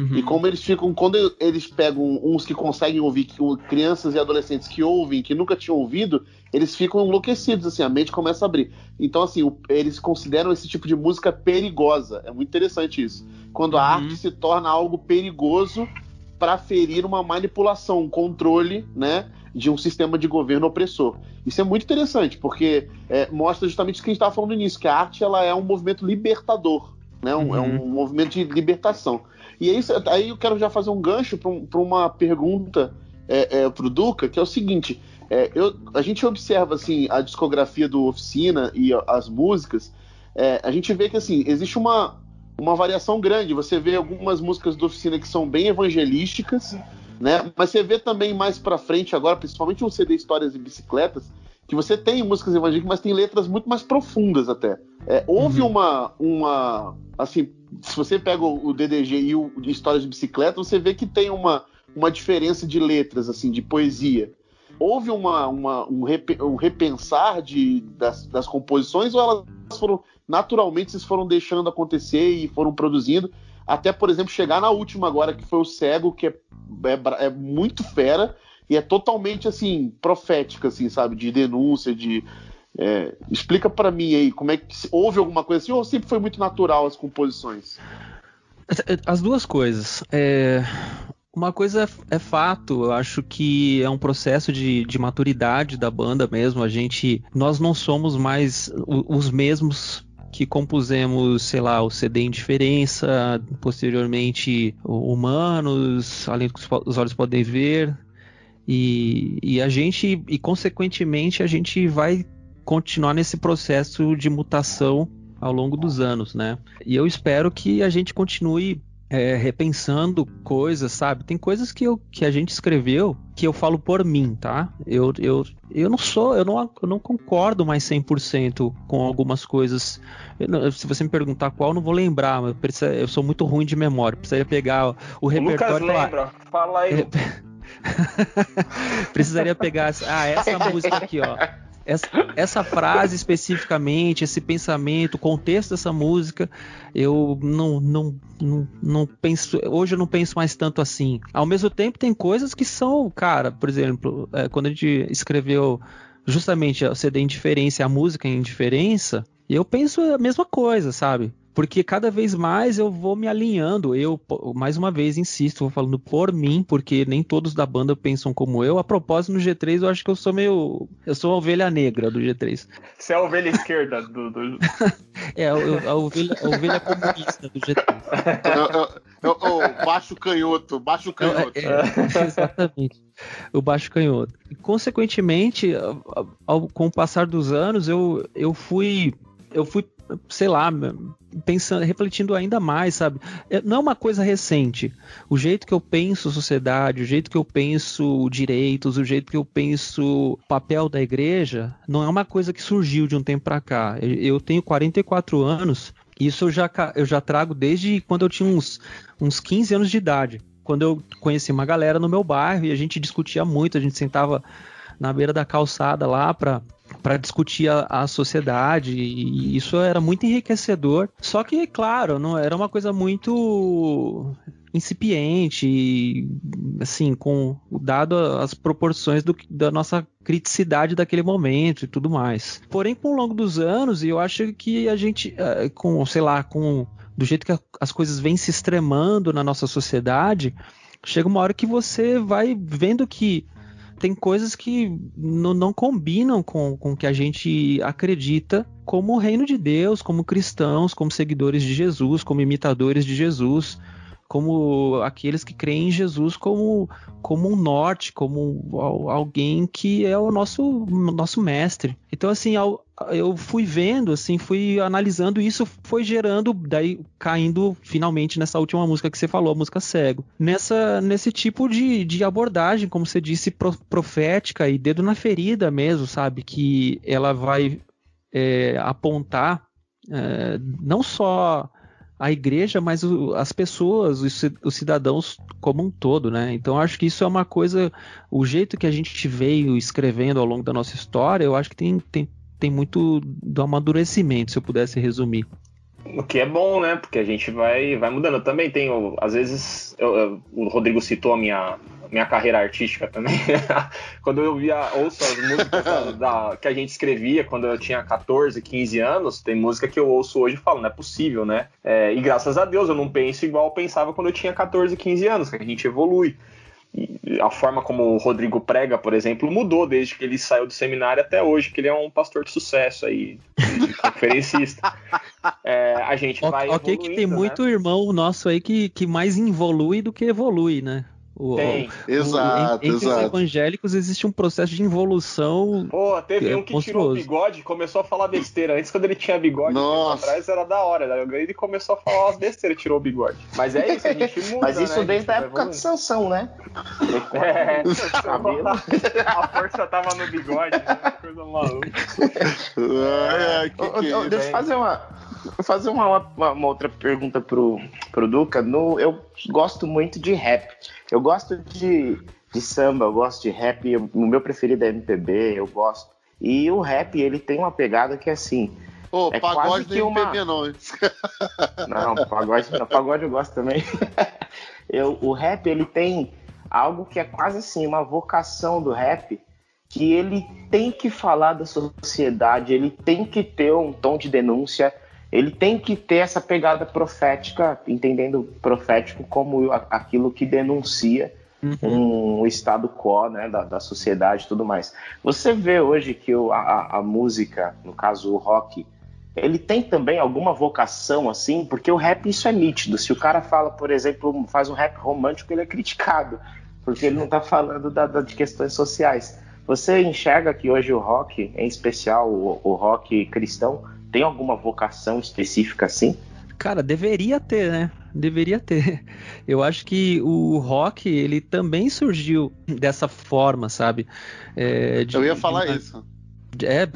Uhum. E como eles ficam, quando eles pegam uns que conseguem ouvir, que, crianças e adolescentes que ouvem, que nunca tinham ouvido, eles ficam enlouquecidos, assim, a mente começa a abrir. Então, assim, o, eles consideram esse tipo de música perigosa. É muito interessante isso. Quando a uhum. arte se torna algo perigoso para ferir uma manipulação, um controle, né? De um sistema de governo opressor. Isso é muito interessante, porque é, mostra justamente isso que a gente estava falando no início, que a arte ela é um movimento libertador, né? Um, uhum. É um uhum. movimento de libertação. E aí, aí eu quero já fazer um gancho para um, uma pergunta é, é, para o Duca, que é o seguinte: é, eu, a gente observa assim a discografia do Oficina e as músicas, é, a gente vê que assim existe uma, uma variação grande. Você vê algumas músicas do Oficina que são bem evangelísticas, né? Mas você vê também mais para frente agora, principalmente no CD Histórias e Bicicletas, que você tem músicas evangélicas, mas tem letras muito mais profundas até. É, houve uhum. uma, uma, assim, se você pega o, DDG e o de Histórias de Bicicleta, você vê que tem uma, uma diferença de letras, assim, de poesia. Houve uma, uma um, rep, um, repensar de, das, das, composições ou elas foram naturalmente vocês foram deixando acontecer e foram produzindo até, por exemplo, chegar na última agora que foi o Cego, que é, é, é muito fera e é totalmente assim profética, assim, sabe, de denúncia, de é, explica para mim aí como é que houve alguma coisa assim ou sempre foi muito natural as composições? As duas coisas. É, uma coisa é, é, fato, eu acho que é um processo de, de, maturidade da banda mesmo. A gente, nós não somos mais os mesmos que compusemos, sei lá, o CD Indiferença, posteriormente Humanos, além do que os olhos podem ver, e, e a gente, e consequentemente, a gente vai continuar nesse processo de mutação ao longo dos anos, né? E eu espero que a gente continue é, repensando coisas, sabe? Tem coisas que, eu, que a gente escreveu que eu falo por mim, tá? Eu, eu, eu não sou, eu não, eu não concordo mais 100% com algumas coisas. Eu, se você me perguntar qual, eu não vou lembrar, mas precisa, eu sou muito ruim de memória. Precisaria pegar o, o repertório. Lucas lembra, fala aí. Precisaria pegar. Ah, essa música aqui, ó. Essa, essa, frase especificamente, esse pensamento, o contexto dessa música, eu não, não, não, não, penso. Hoje eu não penso mais tanto assim. Ao mesmo tempo, tem coisas que são, cara, por exemplo, é, quando a gente escreveu justamente a CD Indiferença, a música Indiferença, eu penso a mesma coisa, sabe? Porque cada vez mais eu vou me alinhando. Eu, mais uma vez, insisto, vou falando por mim, porque nem todos da banda pensam como eu. A propósito, no G3, eu acho que eu sou meio. Eu sou a ovelha negra do G3. Você é a ovelha esquerda do. do... é, a, a, ovelha, a ovelha comunista do G3. É, o baixo canhoto, baixo canhoto. É, é, exatamente. O baixo canhoto. E, consequentemente, ao, com o passar dos anos, eu, eu fui. Eu fui sei lá, pensando, refletindo ainda mais, sabe? É, não é uma coisa recente. O jeito que eu penso sociedade, o jeito que eu penso direitos, o jeito que eu penso papel da igreja, não é uma coisa que surgiu de um tempo para cá. Eu tenho 44 anos, isso eu já, eu já trago desde quando eu tinha uns, uns 15 anos de idade quando eu conheci uma galera no meu bairro e a gente discutia muito, a gente sentava na beira da calçada lá para para discutir a, a, sociedade e isso era muito enriquecedor. Só que, claro, não era uma coisa muito incipiente, assim, com dado as proporções do, da nossa criticidade daquele momento e tudo mais. Porém, com o longo dos anos, eu acho que a gente, eh, com, sei lá, com do jeito que as coisas vêm se extremando na nossa sociedade, chega uma hora que você vai vendo que tem coisas que não combinam com, com o que a gente acredita como reino de Deus, como cristãos, como seguidores de Jesus, como imitadores de Jesus como aqueles que creem em Jesus como, como um norte, como alguém que é o nosso, nosso mestre. Então, assim, eu fui vendo, assim, fui analisando isso, foi gerando, daí caindo finalmente nessa última música que você falou, a música Cego. Nessa, nesse tipo de, de abordagem, como você disse, profética e dedo na ferida mesmo, sabe? Que ela vai é, apontar é, não só a igreja, mas o, as pessoas, os, os, cidadãos como um todo, né? Então acho que isso é uma coisa, o jeito que a gente veio escrevendo ao longo da nossa história, eu acho que tem, tem, tem muito do amadurecimento, se eu pudesse resumir. O que é bom, né? Porque a gente vai, vai mudando. Eu também tenho, às vezes, eu, eu, o Rodrigo citou a minha, minha carreira artística também. quando eu via, ouço as músicas da, da, que a gente escrevia quando eu tinha 14, 15 anos, tem música que eu ouço hoje e falo, não é possível, né? É, e graças a Deus eu não penso igual eu pensava quando eu tinha 14, 15 anos, que a gente evolui. A forma como o Rodrigo prega, por exemplo, mudou desde que ele saiu do seminário até hoje, que ele é um pastor de sucesso aí, de conferencista. É, a gente vai. Ok, que tem né? muito irmão nosso aí que, que mais involui do que evolui, né? O, Tem. O, exato, entre exato. os evangélicos existe um processo de involução. Pô, teve um que monstruoso. tirou o bigode começou a falar besteira. Antes, quando ele tinha bigode atrás, era da hora. Ele começou a falar umas besteiras tirou o bigode. Mas é isso, a gente muda. Mas isso né? desde a época de Sansão, né? É, a força tava no bigode, né? Coisa maluca. É, que que deixa eu fazer uma. Vou fazer uma, uma, uma, outra pergunta pro, pro Duca. No, eu gosto muito de rap. Eu gosto de, de samba, eu gosto de rap, o meu preferido é MPB, eu gosto. E o rap, ele tem uma pegada que é assim. Ô, oh, é pagode MPB uma... não. não, pagode, não, pagode eu gosto também. eu, o rap, ele tem algo que é quase assim, uma vocação do rap, que ele tem que falar da sociedade, ele tem que ter um tom de denúncia, ele tem que ter essa pegada profética, entendendo profético como aquilo que denuncia uhum. um estado quo né, da, da sociedade e tudo mais. Você vê hoje que o, a, a música, no caso o rock, ele tem também alguma vocação assim, porque o rap isso é nítido. Se o cara fala, por exemplo, faz um rap romântico, ele é criticado, porque ele não está falando da, da, de questões sociais. Você enxerga que hoje o rock, em especial o, o rock cristão, tem alguma vocação específica assim? Cara, deveria ter, né? Deveria ter. Eu acho que o rock, ele também surgiu dessa forma, sabe? É, de, Eu ia falar de, isso. É,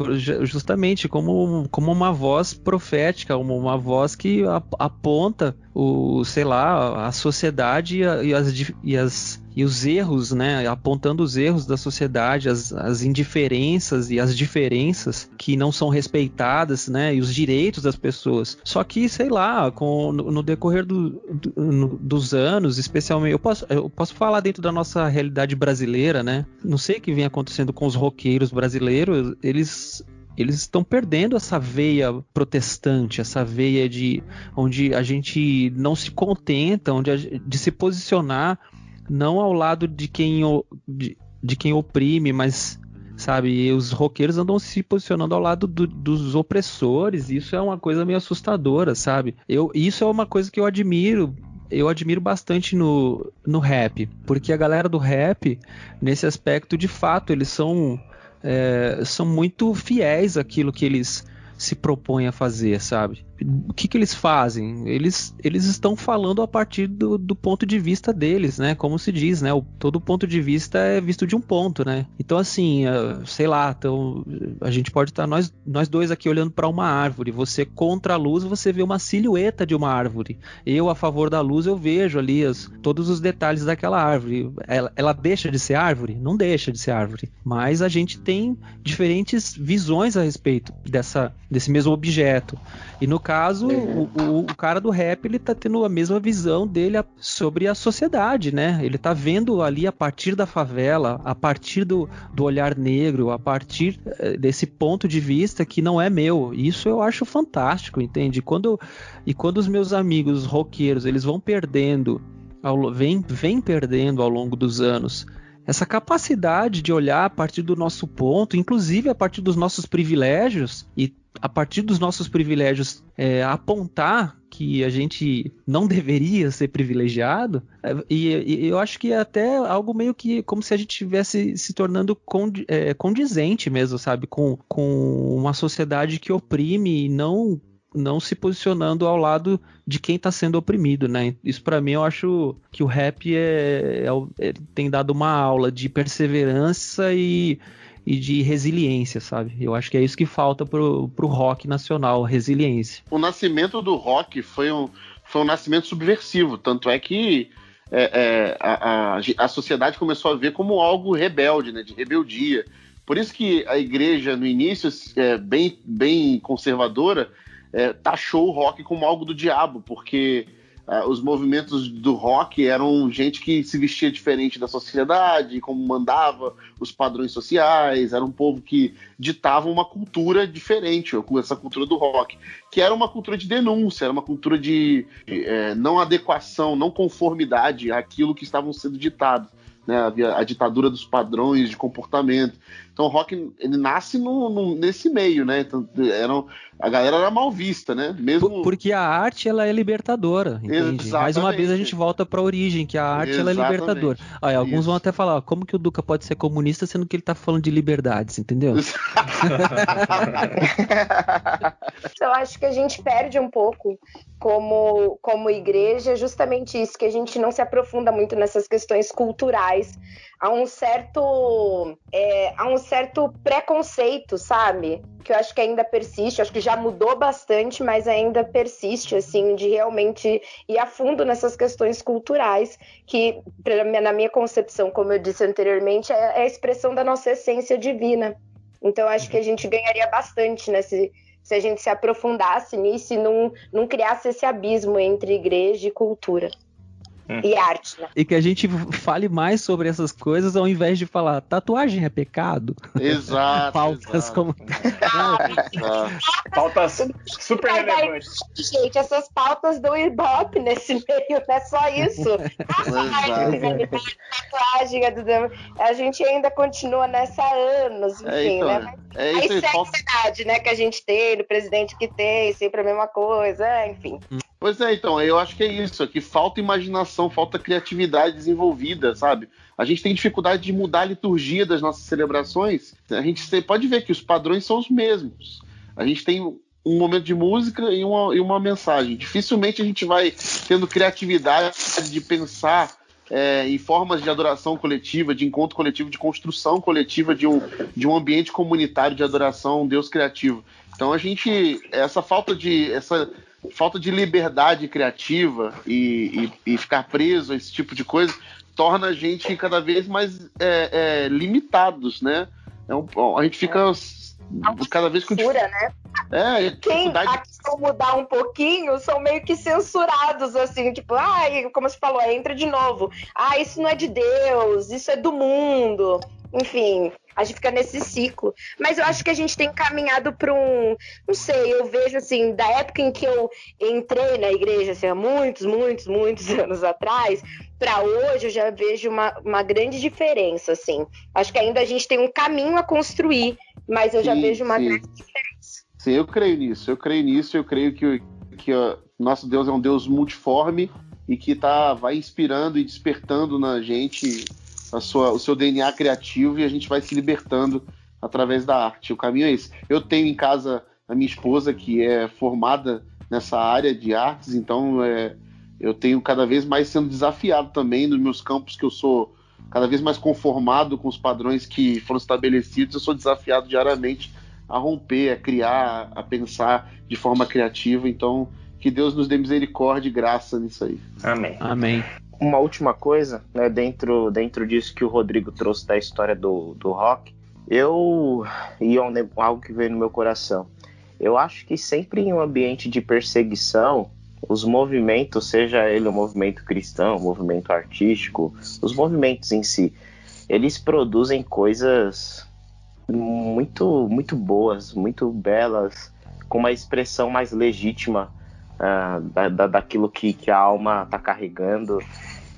justamente como, como uma voz profética, uma, uma voz que aponta o, sei lá, a sociedade e, as, e as e os erros, né, apontando os erros da sociedade, as, as indiferenças e as diferenças que não são respeitadas, né, e os direitos das pessoas. Só que, sei lá, com, no, no decorrer do, do, no, dos anos, especialmente, eu posso, eu posso falar dentro da nossa realidade brasileira, né, não sei o que vem acontecendo com os roqueiros brasileiros, eles eles estão perdendo essa veia protestante, essa veia de onde a gente não se contenta, onde a, de se posicionar não ao lado de quem, de, de quem oprime, mas sabe? os roqueiros andam se posicionando ao lado do, dos opressores. Isso é uma coisa meio assustadora, sabe? Eu, isso é uma coisa que eu admiro. Eu admiro bastante no, no rap, porque a galera do rap, nesse aspecto, de fato, eles são, é, são muito fiéis àquilo que eles se propõem a fazer, sabe? O que, que eles fazem? Eles, eles estão falando a partir do, do ponto de vista deles, né? Como se diz, né? O, todo ponto de vista é visto de um ponto, né? Então, assim, uh, sei lá, então, a gente pode estar nós, nós dois aqui olhando para uma árvore. Você contra a luz, você vê uma silhueta de uma árvore. Eu, a favor da luz, eu vejo ali as, todos os detalhes daquela árvore. Ela, ela deixa de ser árvore? Não deixa de ser árvore. Mas a gente tem diferentes visões a respeito dessa, desse mesmo objeto. E no caso, o, o, o, cara do rap, ele tá tendo a mesma visão dele sobre a sociedade, né? Ele tá vendo ali a partir da favela, a partir do, do olhar negro, a partir eh, desse ponto de vista que não é meu. Isso eu acho fantástico, entende? Quando, e quando os meus amigos roqueiros, eles vão perdendo, ao, vem, vem perdendo ao longo dos anos essa capacidade de olhar a partir do nosso ponto, inclusive a partir dos nossos privilégios e a partir dos nossos privilégios é, apontar que a gente não deveria ser privilegiado é, e, e, eu acho que é até algo meio que como se a gente estivesse se tornando é, condizente mesmo, sabe, com, com uma sociedade que oprime e não não se posicionando ao lado de quem está sendo oprimido, né? Isso para mim eu acho que o rap é, é, é, tem dado uma aula de perseverança e, e de resiliência, sabe? Eu acho que é isso que falta pro, pro rock nacional, resiliência. O nascimento do rock foi um, foi um nascimento subversivo, tanto é que é, é, a, a, a sociedade começou a ver como algo rebelde, né? De rebeldia. Por isso que a igreja, no início, é, bem, bem conservadora, é, taxou o rock como algo do diabo, porque é, os movimentos do rock eram gente que se vestia diferente da sociedade, como mandava os padrões sociais, era um povo que ditava uma cultura diferente, essa cultura do rock, que era uma cultura de denúncia, era uma cultura de, de é, não adequação, não conformidade àquilo que estavam sendo ditados. Né, a ditadura dos padrões de comportamento. Então o rock ele nasce no, no, nesse meio, né? Então, eram, a galera era mal vista, né? Mesmo porque a arte ela é libertadora, entende? Mais uma vez a gente volta para a origem, que a arte ela é libertadora. Aí, alguns Isso. vão até falar, como que o Duca pode ser comunista sendo que ele está falando de liberdades, entendeu? Eu acho que a gente perde um pouco como como igreja justamente isso que a gente não se aprofunda muito nessas questões culturais há um certo é, há um certo preconceito, sabe? Que eu acho que ainda persiste, acho que já mudou bastante, mas ainda persiste, assim, de realmente ir a fundo nessas questões culturais, que, na minha concepção, como eu disse anteriormente, é, é a expressão da nossa essência divina. Então, acho que a gente ganharia bastante nesse, se a gente se aprofundasse nisso e não, não criasse esse abismo entre igreja e cultura. Hum. e arte. Né? E que a gente fale mais sobre essas coisas ao invés de falar tatuagem é pecado. Exato. Pautas exato. como. Pautas super relevantes. Gente, essas pautas do Ibope nesse meio, não é só isso. tatuagem, a gente ainda continua nessa há anos, é, enfim, é, então, né? É isso aí, falta... né, que a gente tem, do presidente que tem, sempre a mesma coisa, é, enfim. Hum. Pois é, então, eu acho que é isso, que falta imaginação, falta criatividade desenvolvida, sabe? A gente tem dificuldade de mudar a liturgia das nossas celebrações. A gente pode ver que os padrões são os mesmos. A gente tem um momento de música e uma, e uma mensagem. Dificilmente a gente vai tendo criatividade de pensar é, em formas de adoração coletiva, de encontro coletivo, de construção coletiva de um, de um ambiente comunitário de adoração, um Deus criativo. Então a gente, essa falta de, essa falta de liberdade criativa e, e, e, ficar preso a esse tipo de coisa torna a gente cada vez mais é, é, limitados, né? É um, a gente fica é cada vez com censura, né? É, Quem aqui mudar um pouquinho são meio que censurados, assim, tipo, ai, como você falou, entra de novo. Ah, isso não é de Deus, isso é do mundo. Enfim, a gente fica nesse ciclo. Mas eu acho que a gente tem caminhado para um. Não sei, eu vejo assim, da época em que eu entrei na igreja, assim, há muitos, muitos, muitos anos atrás, para hoje eu já vejo uma, uma grande diferença, assim. Acho que ainda a gente tem um caminho a construir, mas eu sim, já vejo uma sim. grande diferença. Sim, eu creio nisso, eu creio nisso, eu creio que, que ó, nosso Deus é um Deus multiforme e que tá, vai inspirando e despertando na gente a sua, o seu DNA criativo e a gente vai se libertando através da arte. O caminho é esse. Eu tenho em casa a minha esposa, que é formada nessa área de artes, então é, eu tenho cada vez mais sendo desafiado também nos meus campos que eu sou cada vez mais conformado com os padrões que foram estabelecidos, eu sou desafiado diariamente a romper, a criar, a pensar de forma criativa. Então, que Deus nos dê misericórdia e graça nisso aí. Amém. Amém. Uma última coisa, né, dentro, dentro disso que o Rodrigo trouxe da história do, do rock, eu. E é algo que veio no meu coração. Eu acho que sempre em um ambiente de perseguição, os movimentos, seja ele um movimento cristão, um movimento artístico, os movimentos em si, eles produzem coisas muito, muito boas, muito belas, com uma expressão mais legítima uh, da, da, daquilo que, que a alma está carregando.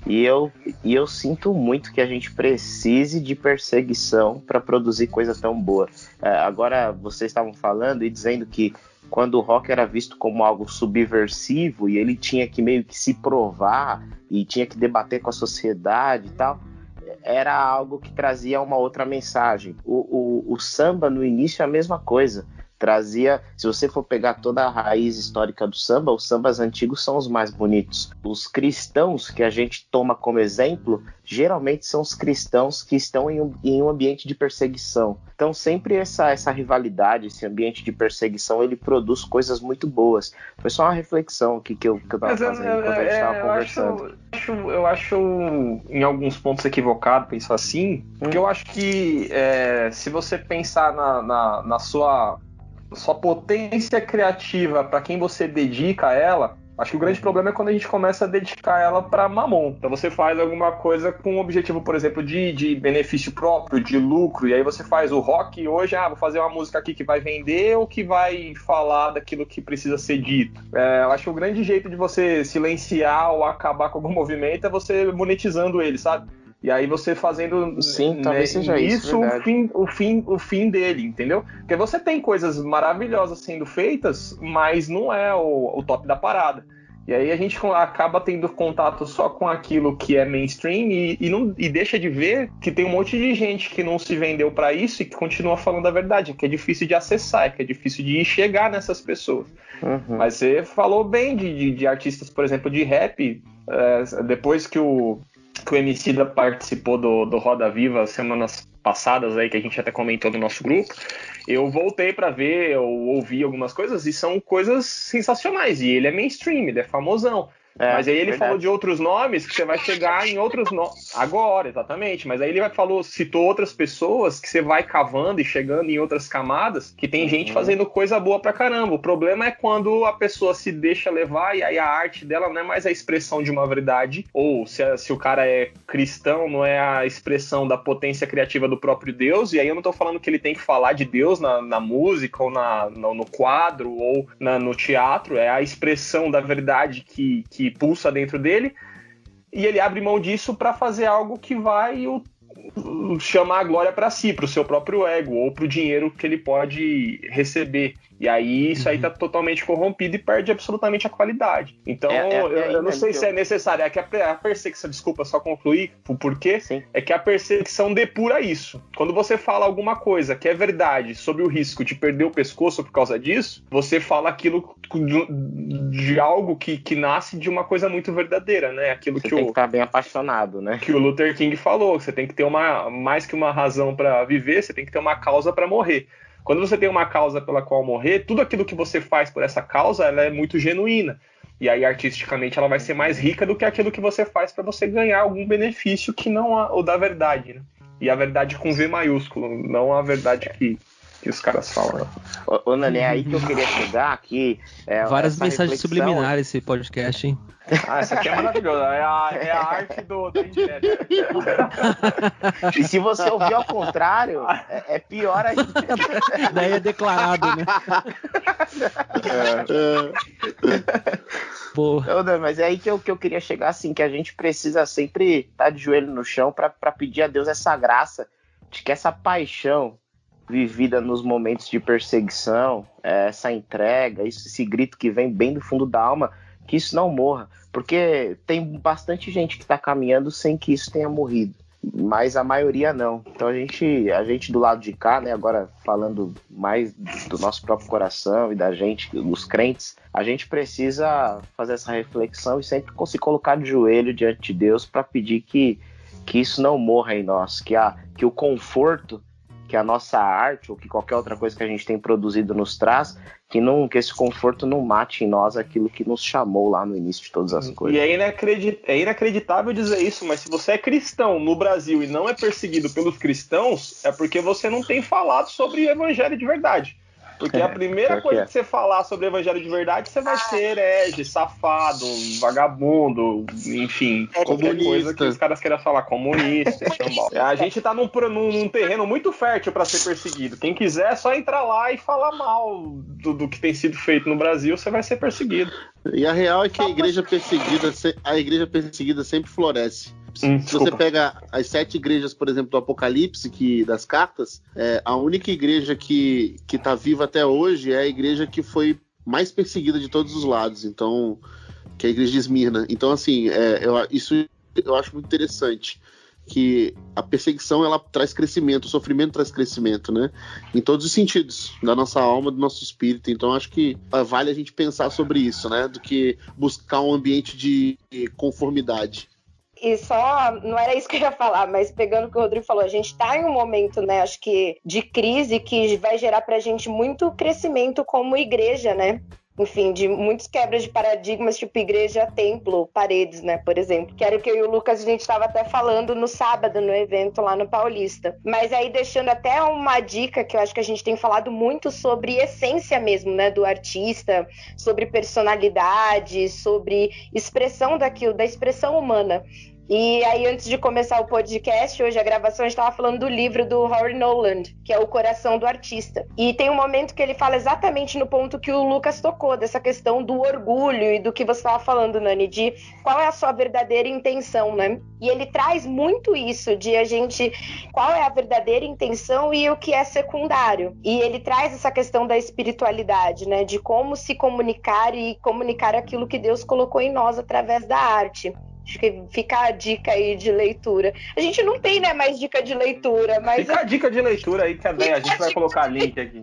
E eu, e eu sinto muito que a gente precise de perseguição para produzir coisa tão boa. Uh, agora, vocês estavam falando e dizendo que quando o rock era visto como algo subversivo e ele tinha que meio que se provar e tinha que debater com a sociedade e tal, era algo que trazia uma outra mensagem. O, o, o samba no início é a mesma coisa trazia, se você for pegar toda a raiz histórica do samba, os sambas antigos são os mais bonitos. Os cristãos que a gente toma como exemplo, geralmente são os cristãos que estão em um, em um ambiente de perseguição. Então sempre essa, essa rivalidade, esse ambiente de perseguição, ele produz coisas muito boas. Foi só uma reflexão aqui que eu, que eu tava fazendo é, enquanto a gente estava é, conversando. Acho, eu acho em alguns pontos equivocado pensar assim, hum. porque eu acho que é, se você pensar na, na, na sua sua potência criativa para quem você dedica ela, acho que o grande problema é quando a gente começa a dedicar ela para mamon. Então você faz alguma coisa com o objetivo, por exemplo, de, de benefício próprio, de lucro, e aí você faz o rock hoje, ah, vou fazer uma música aqui que vai vender ou que vai falar daquilo que precisa ser dito. É, eu acho que o grande jeito de você silenciar ou acabar com algum movimento é você monetizando ele, sabe? E aí você fazendo Sim, né, talvez seja isso, isso o, fim, o, fim, o fim dele, entendeu? Porque você tem coisas maravilhosas sendo feitas, mas não é o, o top da parada. E aí a gente acaba tendo contato só com aquilo que é mainstream e, e, não, e deixa de ver que tem um monte de gente que não se vendeu para isso e que continua falando a verdade, que é difícil de acessar, que é difícil de chegar nessas pessoas. Uhum. Mas você falou bem de, de, de, artistas, por exemplo, de rap, é, depois que o que o Emicida participou do, do Roda Viva semanas passadas aí, que a gente até comentou no nosso grupo, eu voltei para ver, eu ouvi algumas coisas e são coisas sensacionais. E ele é mainstream, ele é famosão. É, mas aí ele verdade. falou de outros nomes que você vai chegar em outros nomes. Agora, exatamente. Mas aí ele falou, citou outras pessoas que você vai cavando e chegando em outras camadas que tem uhum. gente fazendo coisa boa pra caramba. O problema é quando a pessoa se deixa levar e aí a arte dela não é mais a expressão de uma verdade, ou se, se o cara é cristão, não é a expressão da potência criativa do próprio Deus. E aí eu não tô falando que ele tem que falar de Deus na, na música, ou na, no, no quadro, ou na, no teatro. É a expressão da verdade que, que pulsa dentro dele, e ele abre mão disso para fazer algo que vai o, chamar a glória para si, para o seu próprio ego, ou para o dinheiro que ele pode receber. E aí isso uhum. aí tá totalmente corrompido e perde absolutamente a qualidade. Então, é, é, eu, eu, não sei se é necessário. É que a, a perseguição, desculpa, só concluir o porquê, Sim. é que a perseguição depura isso. Quando você fala alguma coisa que é verdade sobre o risco de perder o pescoço por causa disso, você fala aquilo de, de algo que, que nasce de uma coisa muito verdadeira, né? Aquilo você que tem o, que estar bem apaixonado, né? Que o Luther King falou, você tem que ter uma mais que uma razão para viver, você tem que ter uma causa para morrer. Quando você tem uma causa pela qual morrer, tudo aquilo que você faz por essa causa, ela é muito genuína. E aí, artisticamente, ela vai ser mais rica do que aquilo que você faz para você ganhar algum benefício que não o da verdade, né? E a verdade com V maiúsculo, não a verdade que, que os caras falam. Ô, ô Nani, é aí que eu queria chegar aqui. É, Várias mensagens reflexão... subliminares esse podcast, hein? Ah, essa aqui é maravilhosa. É a, é a arte do, do. E se você ouvir ao contrário, é, é pior ainda. Daí é declarado, né? É. Boa. Não, mas é aí que eu, que eu queria chegar, assim, que a gente precisa sempre estar tá de joelho no chão para pedir a Deus essa graça de que essa paixão vivida nos momentos de perseguição, essa entrega, esse grito que vem bem do fundo da alma, que isso não morra, porque tem bastante gente que está caminhando sem que isso tenha morrido. mas a maioria não. Então a gente, a gente do lado de cá, né, agora falando mais do nosso próprio coração e da gente, dos crentes, a gente precisa fazer essa reflexão e sempre se colocar de joelho diante de Deus para pedir que, que isso não morra em nós, que, a, que o conforto que a nossa arte ou que qualquer outra coisa que a gente tem produzido nos traz, que não que esse conforto não mate em nós aquilo que nos chamou lá no início de todas as coisas. E é, inacredit é inacreditável dizer isso, mas se você é cristão no Brasil e não é perseguido pelos cristãos, é porque você não tem falado sobre o evangelho de verdade. Porque a primeira coisa que, que, você falar sobre o evangelho de verdade, você vai ser herege, safado, vagabundo, enfim, é qualquer comunista. coisa que os caras queiram falar, comunista, A gente tá num, num, num terreno muito fértil para ser perseguido. Quem quiser é só entrar lá e falar mal do, do, que tem sido feito no Brasil, você vai ser perseguido. E a real é que a igreja perseguida, a igreja perseguida sempre floresce. Hum, Se você pega as sete igrejas, por exemplo, do Apocalipse, que das cartas, é, a única igreja que está viva até hoje é a igreja que foi mais perseguida de todos os lados. Então, que é a igreja de Esmirna. Então, assim, é, eu, isso eu acho muito interessante que a perseguição ela traz crescimento, o sofrimento traz crescimento, né? Em todos os sentidos, da nossa alma, do nosso espírito. Então acho que vale a gente pensar sobre isso, né? Do que buscar um ambiente de conformidade. E só, não era isso que eu ia falar, mas pegando o que o Rodrigo falou, a gente está em um momento, né, acho que de crise que vai gerar para a gente muito crescimento como igreja, né? Enfim, de muitos quebras de paradigmas, tipo igreja, templo, paredes, né, por exemplo. Que era o que eu e o Lucas a gente estava até falando no sábado, no evento lá no Paulista. Mas aí deixando até uma dica que eu acho que a gente tem falado muito sobre essência mesmo, né, do artista, sobre personalidade, sobre expressão daquilo, da expressão humana. E aí, antes de começar o podcast, hoje a gravação, a gente estava falando do livro do Howard Noland, que é O Coração do Artista. E tem um momento que ele fala exatamente no ponto que o Lucas tocou, dessa questão do orgulho e do que você estava falando, Nani, de qual é a sua verdadeira intenção, né? E ele traz muito isso, de a gente. qual é a verdadeira intenção e o que é secundário. E ele traz essa questão da espiritualidade, né? De como se comunicar e comunicar aquilo que Deus colocou em nós através da arte. Acho que fica a dica aí de leitura. A gente não tem, né, mais dica de leitura, mas. Fica a dica de leitura aí que a, a gente vai colocar link aqui.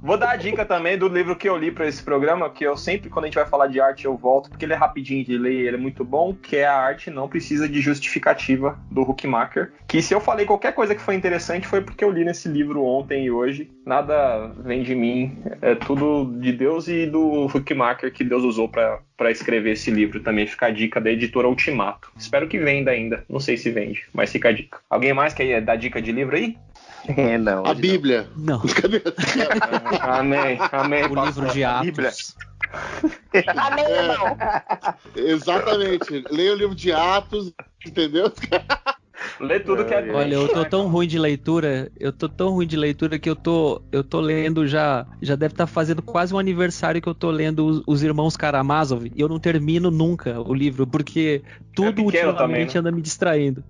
Vou dar a dica também do livro que eu li para esse programa, que eu sempre, quando a gente vai falar de arte, eu volto, porque ele é rapidinho de ler, ele é muito bom, que é A Arte Não Precisa de Justificativa, do Huckmacher. Que se eu falei qualquer coisa que foi interessante, foi porque eu li nesse livro ontem e hoje. Nada vem de mim, é tudo de Deus e do Huckmacher que Deus usou para escrever esse livro também. Fica a dica da editora Ultimato. Espero que venda ainda, não sei se vende, mas fica a dica. Alguém mais quer dar dica de livro aí? É, não. A Bíblia. Não. amém, amém. O livro de Atos. Amém, irmão. Exatamente. Leia o livro de Atos, entendeu? Lê tudo que é Olha, eu tô tão ruim de leitura, eu tô tão ruim de leitura que eu tô, eu tô lendo já, já deve estar tá fazendo quase um aniversário que eu tô lendo os, os, Irmãos Karamazov e eu não termino nunca o livro, porque tudo é ultimamente também, né? anda me distraindo.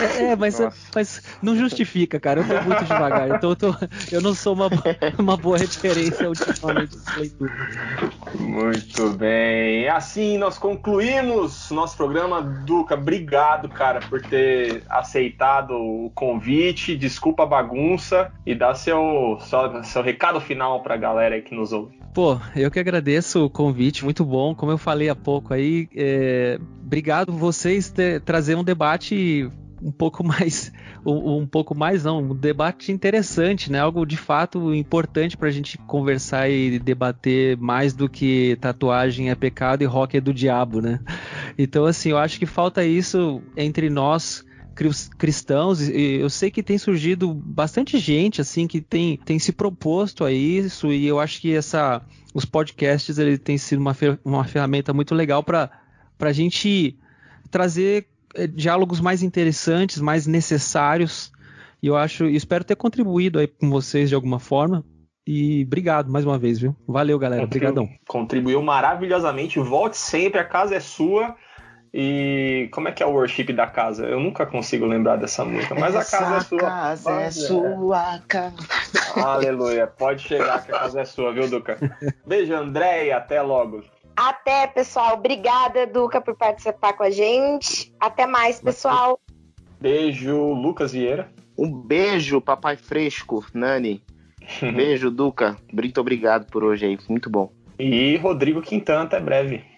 É, é mas, mas não justifica, cara, eu tô muito devagar, então eu, tô, eu não sou uma, uma boa referência ultimamente de leitura. Muito bem, assim nós concluímos nosso programa. Duca, obrigado, cara, por ter aceitado o convite, desculpa a bagunça e dá seu, seu, seu recado final para a galera que nos ouve. Pô, eu que agradeço o convite, muito bom. Como eu falei há pouco aí, é, obrigado vocês ter, trazer um debate um pouco mais um, um, pouco mais não um debate interessante né algo de fato importante para a gente conversar e debater mais do que tatuagem é pecado e rock é do diabo né então assim eu acho que falta isso entre nós cristãos, e eu sei que tem surgido bastante gente assim que tem, tem se proposto a isso, e eu acho que essa os podcasts ele tem sido uma, uma ferramenta muito legal para a gente trazer é, diálogos mais interessantes, mais necessários. E eu acho, espero ter contribuído aí com vocês de alguma forma. E obrigado mais uma vez, viu? Valeu, galera. Obrigadão. Contribuiu maravilhosamente. Volte sempre, a casa é sua. E como é que é o worship da casa? Eu nunca consigo lembrar dessa música, mas Essa a casa é sua. Casa é sua casa. Aleluia. Pode chegar que a casa é sua, viu, Duca? Beijo, André, e até logo. Até, pessoal. Obrigada, Duca, por participar com a gente. Até mais, pessoal. Beijo, Lucas Vieira. Um beijo, papai fresco, Nani. Beijo, Duca. Muito obrigado por hoje aí. Muito bom. E Rodrigo Quintan, até breve.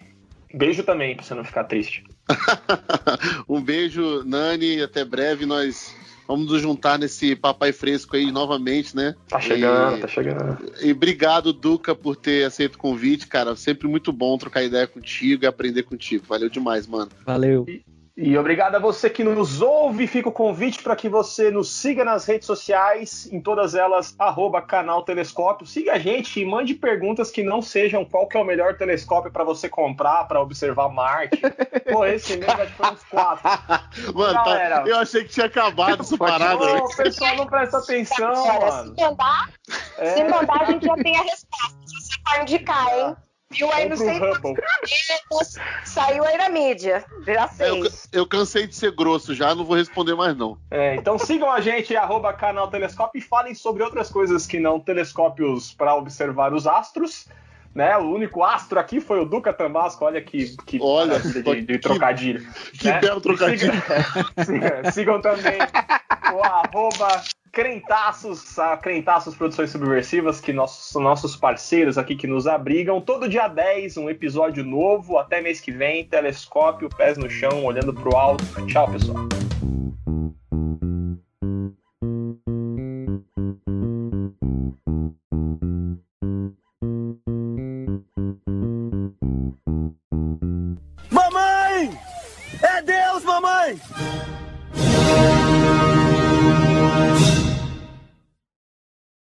Beijo também, pra você não ficar triste. um beijo, Nani. Até breve. Nós vamos nos juntar nesse papai fresco aí novamente, né? Tá chegando, e... tá chegando. E obrigado, Duca, por ter aceito o convite, cara. Sempre muito bom trocar ideia contigo e aprender contigo. Valeu demais, mano. Valeu. E... E obrigado a você que nos ouve. Fica o convite para que você nos siga nas redes sociais, em todas elas, arroba canal Telescópio. Siga a gente e mande perguntas que não sejam qual que é o melhor telescópio para você comprar, para observar Marte. Pô, esse mesmo já foi uns quatro. Mano, tá- Galera, tá, eu achei que tinha acabado essa parada. Ô, o pessoal não presta atenção, mano. Se mandar, é. se mandar, a gente já tem a resposta. Você pode indicar, hein? Viu aí no sei saiu aí na mídia. Já Eu, eu, cansei de ser grosso já, não vou responder mais não. É, então sigam a gente, arroba canal Telescópio, e falem sobre outras coisas que não telescópios para observar os astros. Né? O único astro aqui foi o Duca Tambasco, olha que, que olha, de, de, de trocadilho. Que né? belo trocadilho. Sigam, sigam também o arroba Crentaços, a Crentaços Produções Subversivas, que nossos, nossos parceiros aqui que nos abrigam. Todo dia 10, um episódio novo. Até mês que vem, telescópio, pés no chão, olhando pro alto. Tchau, pessoal.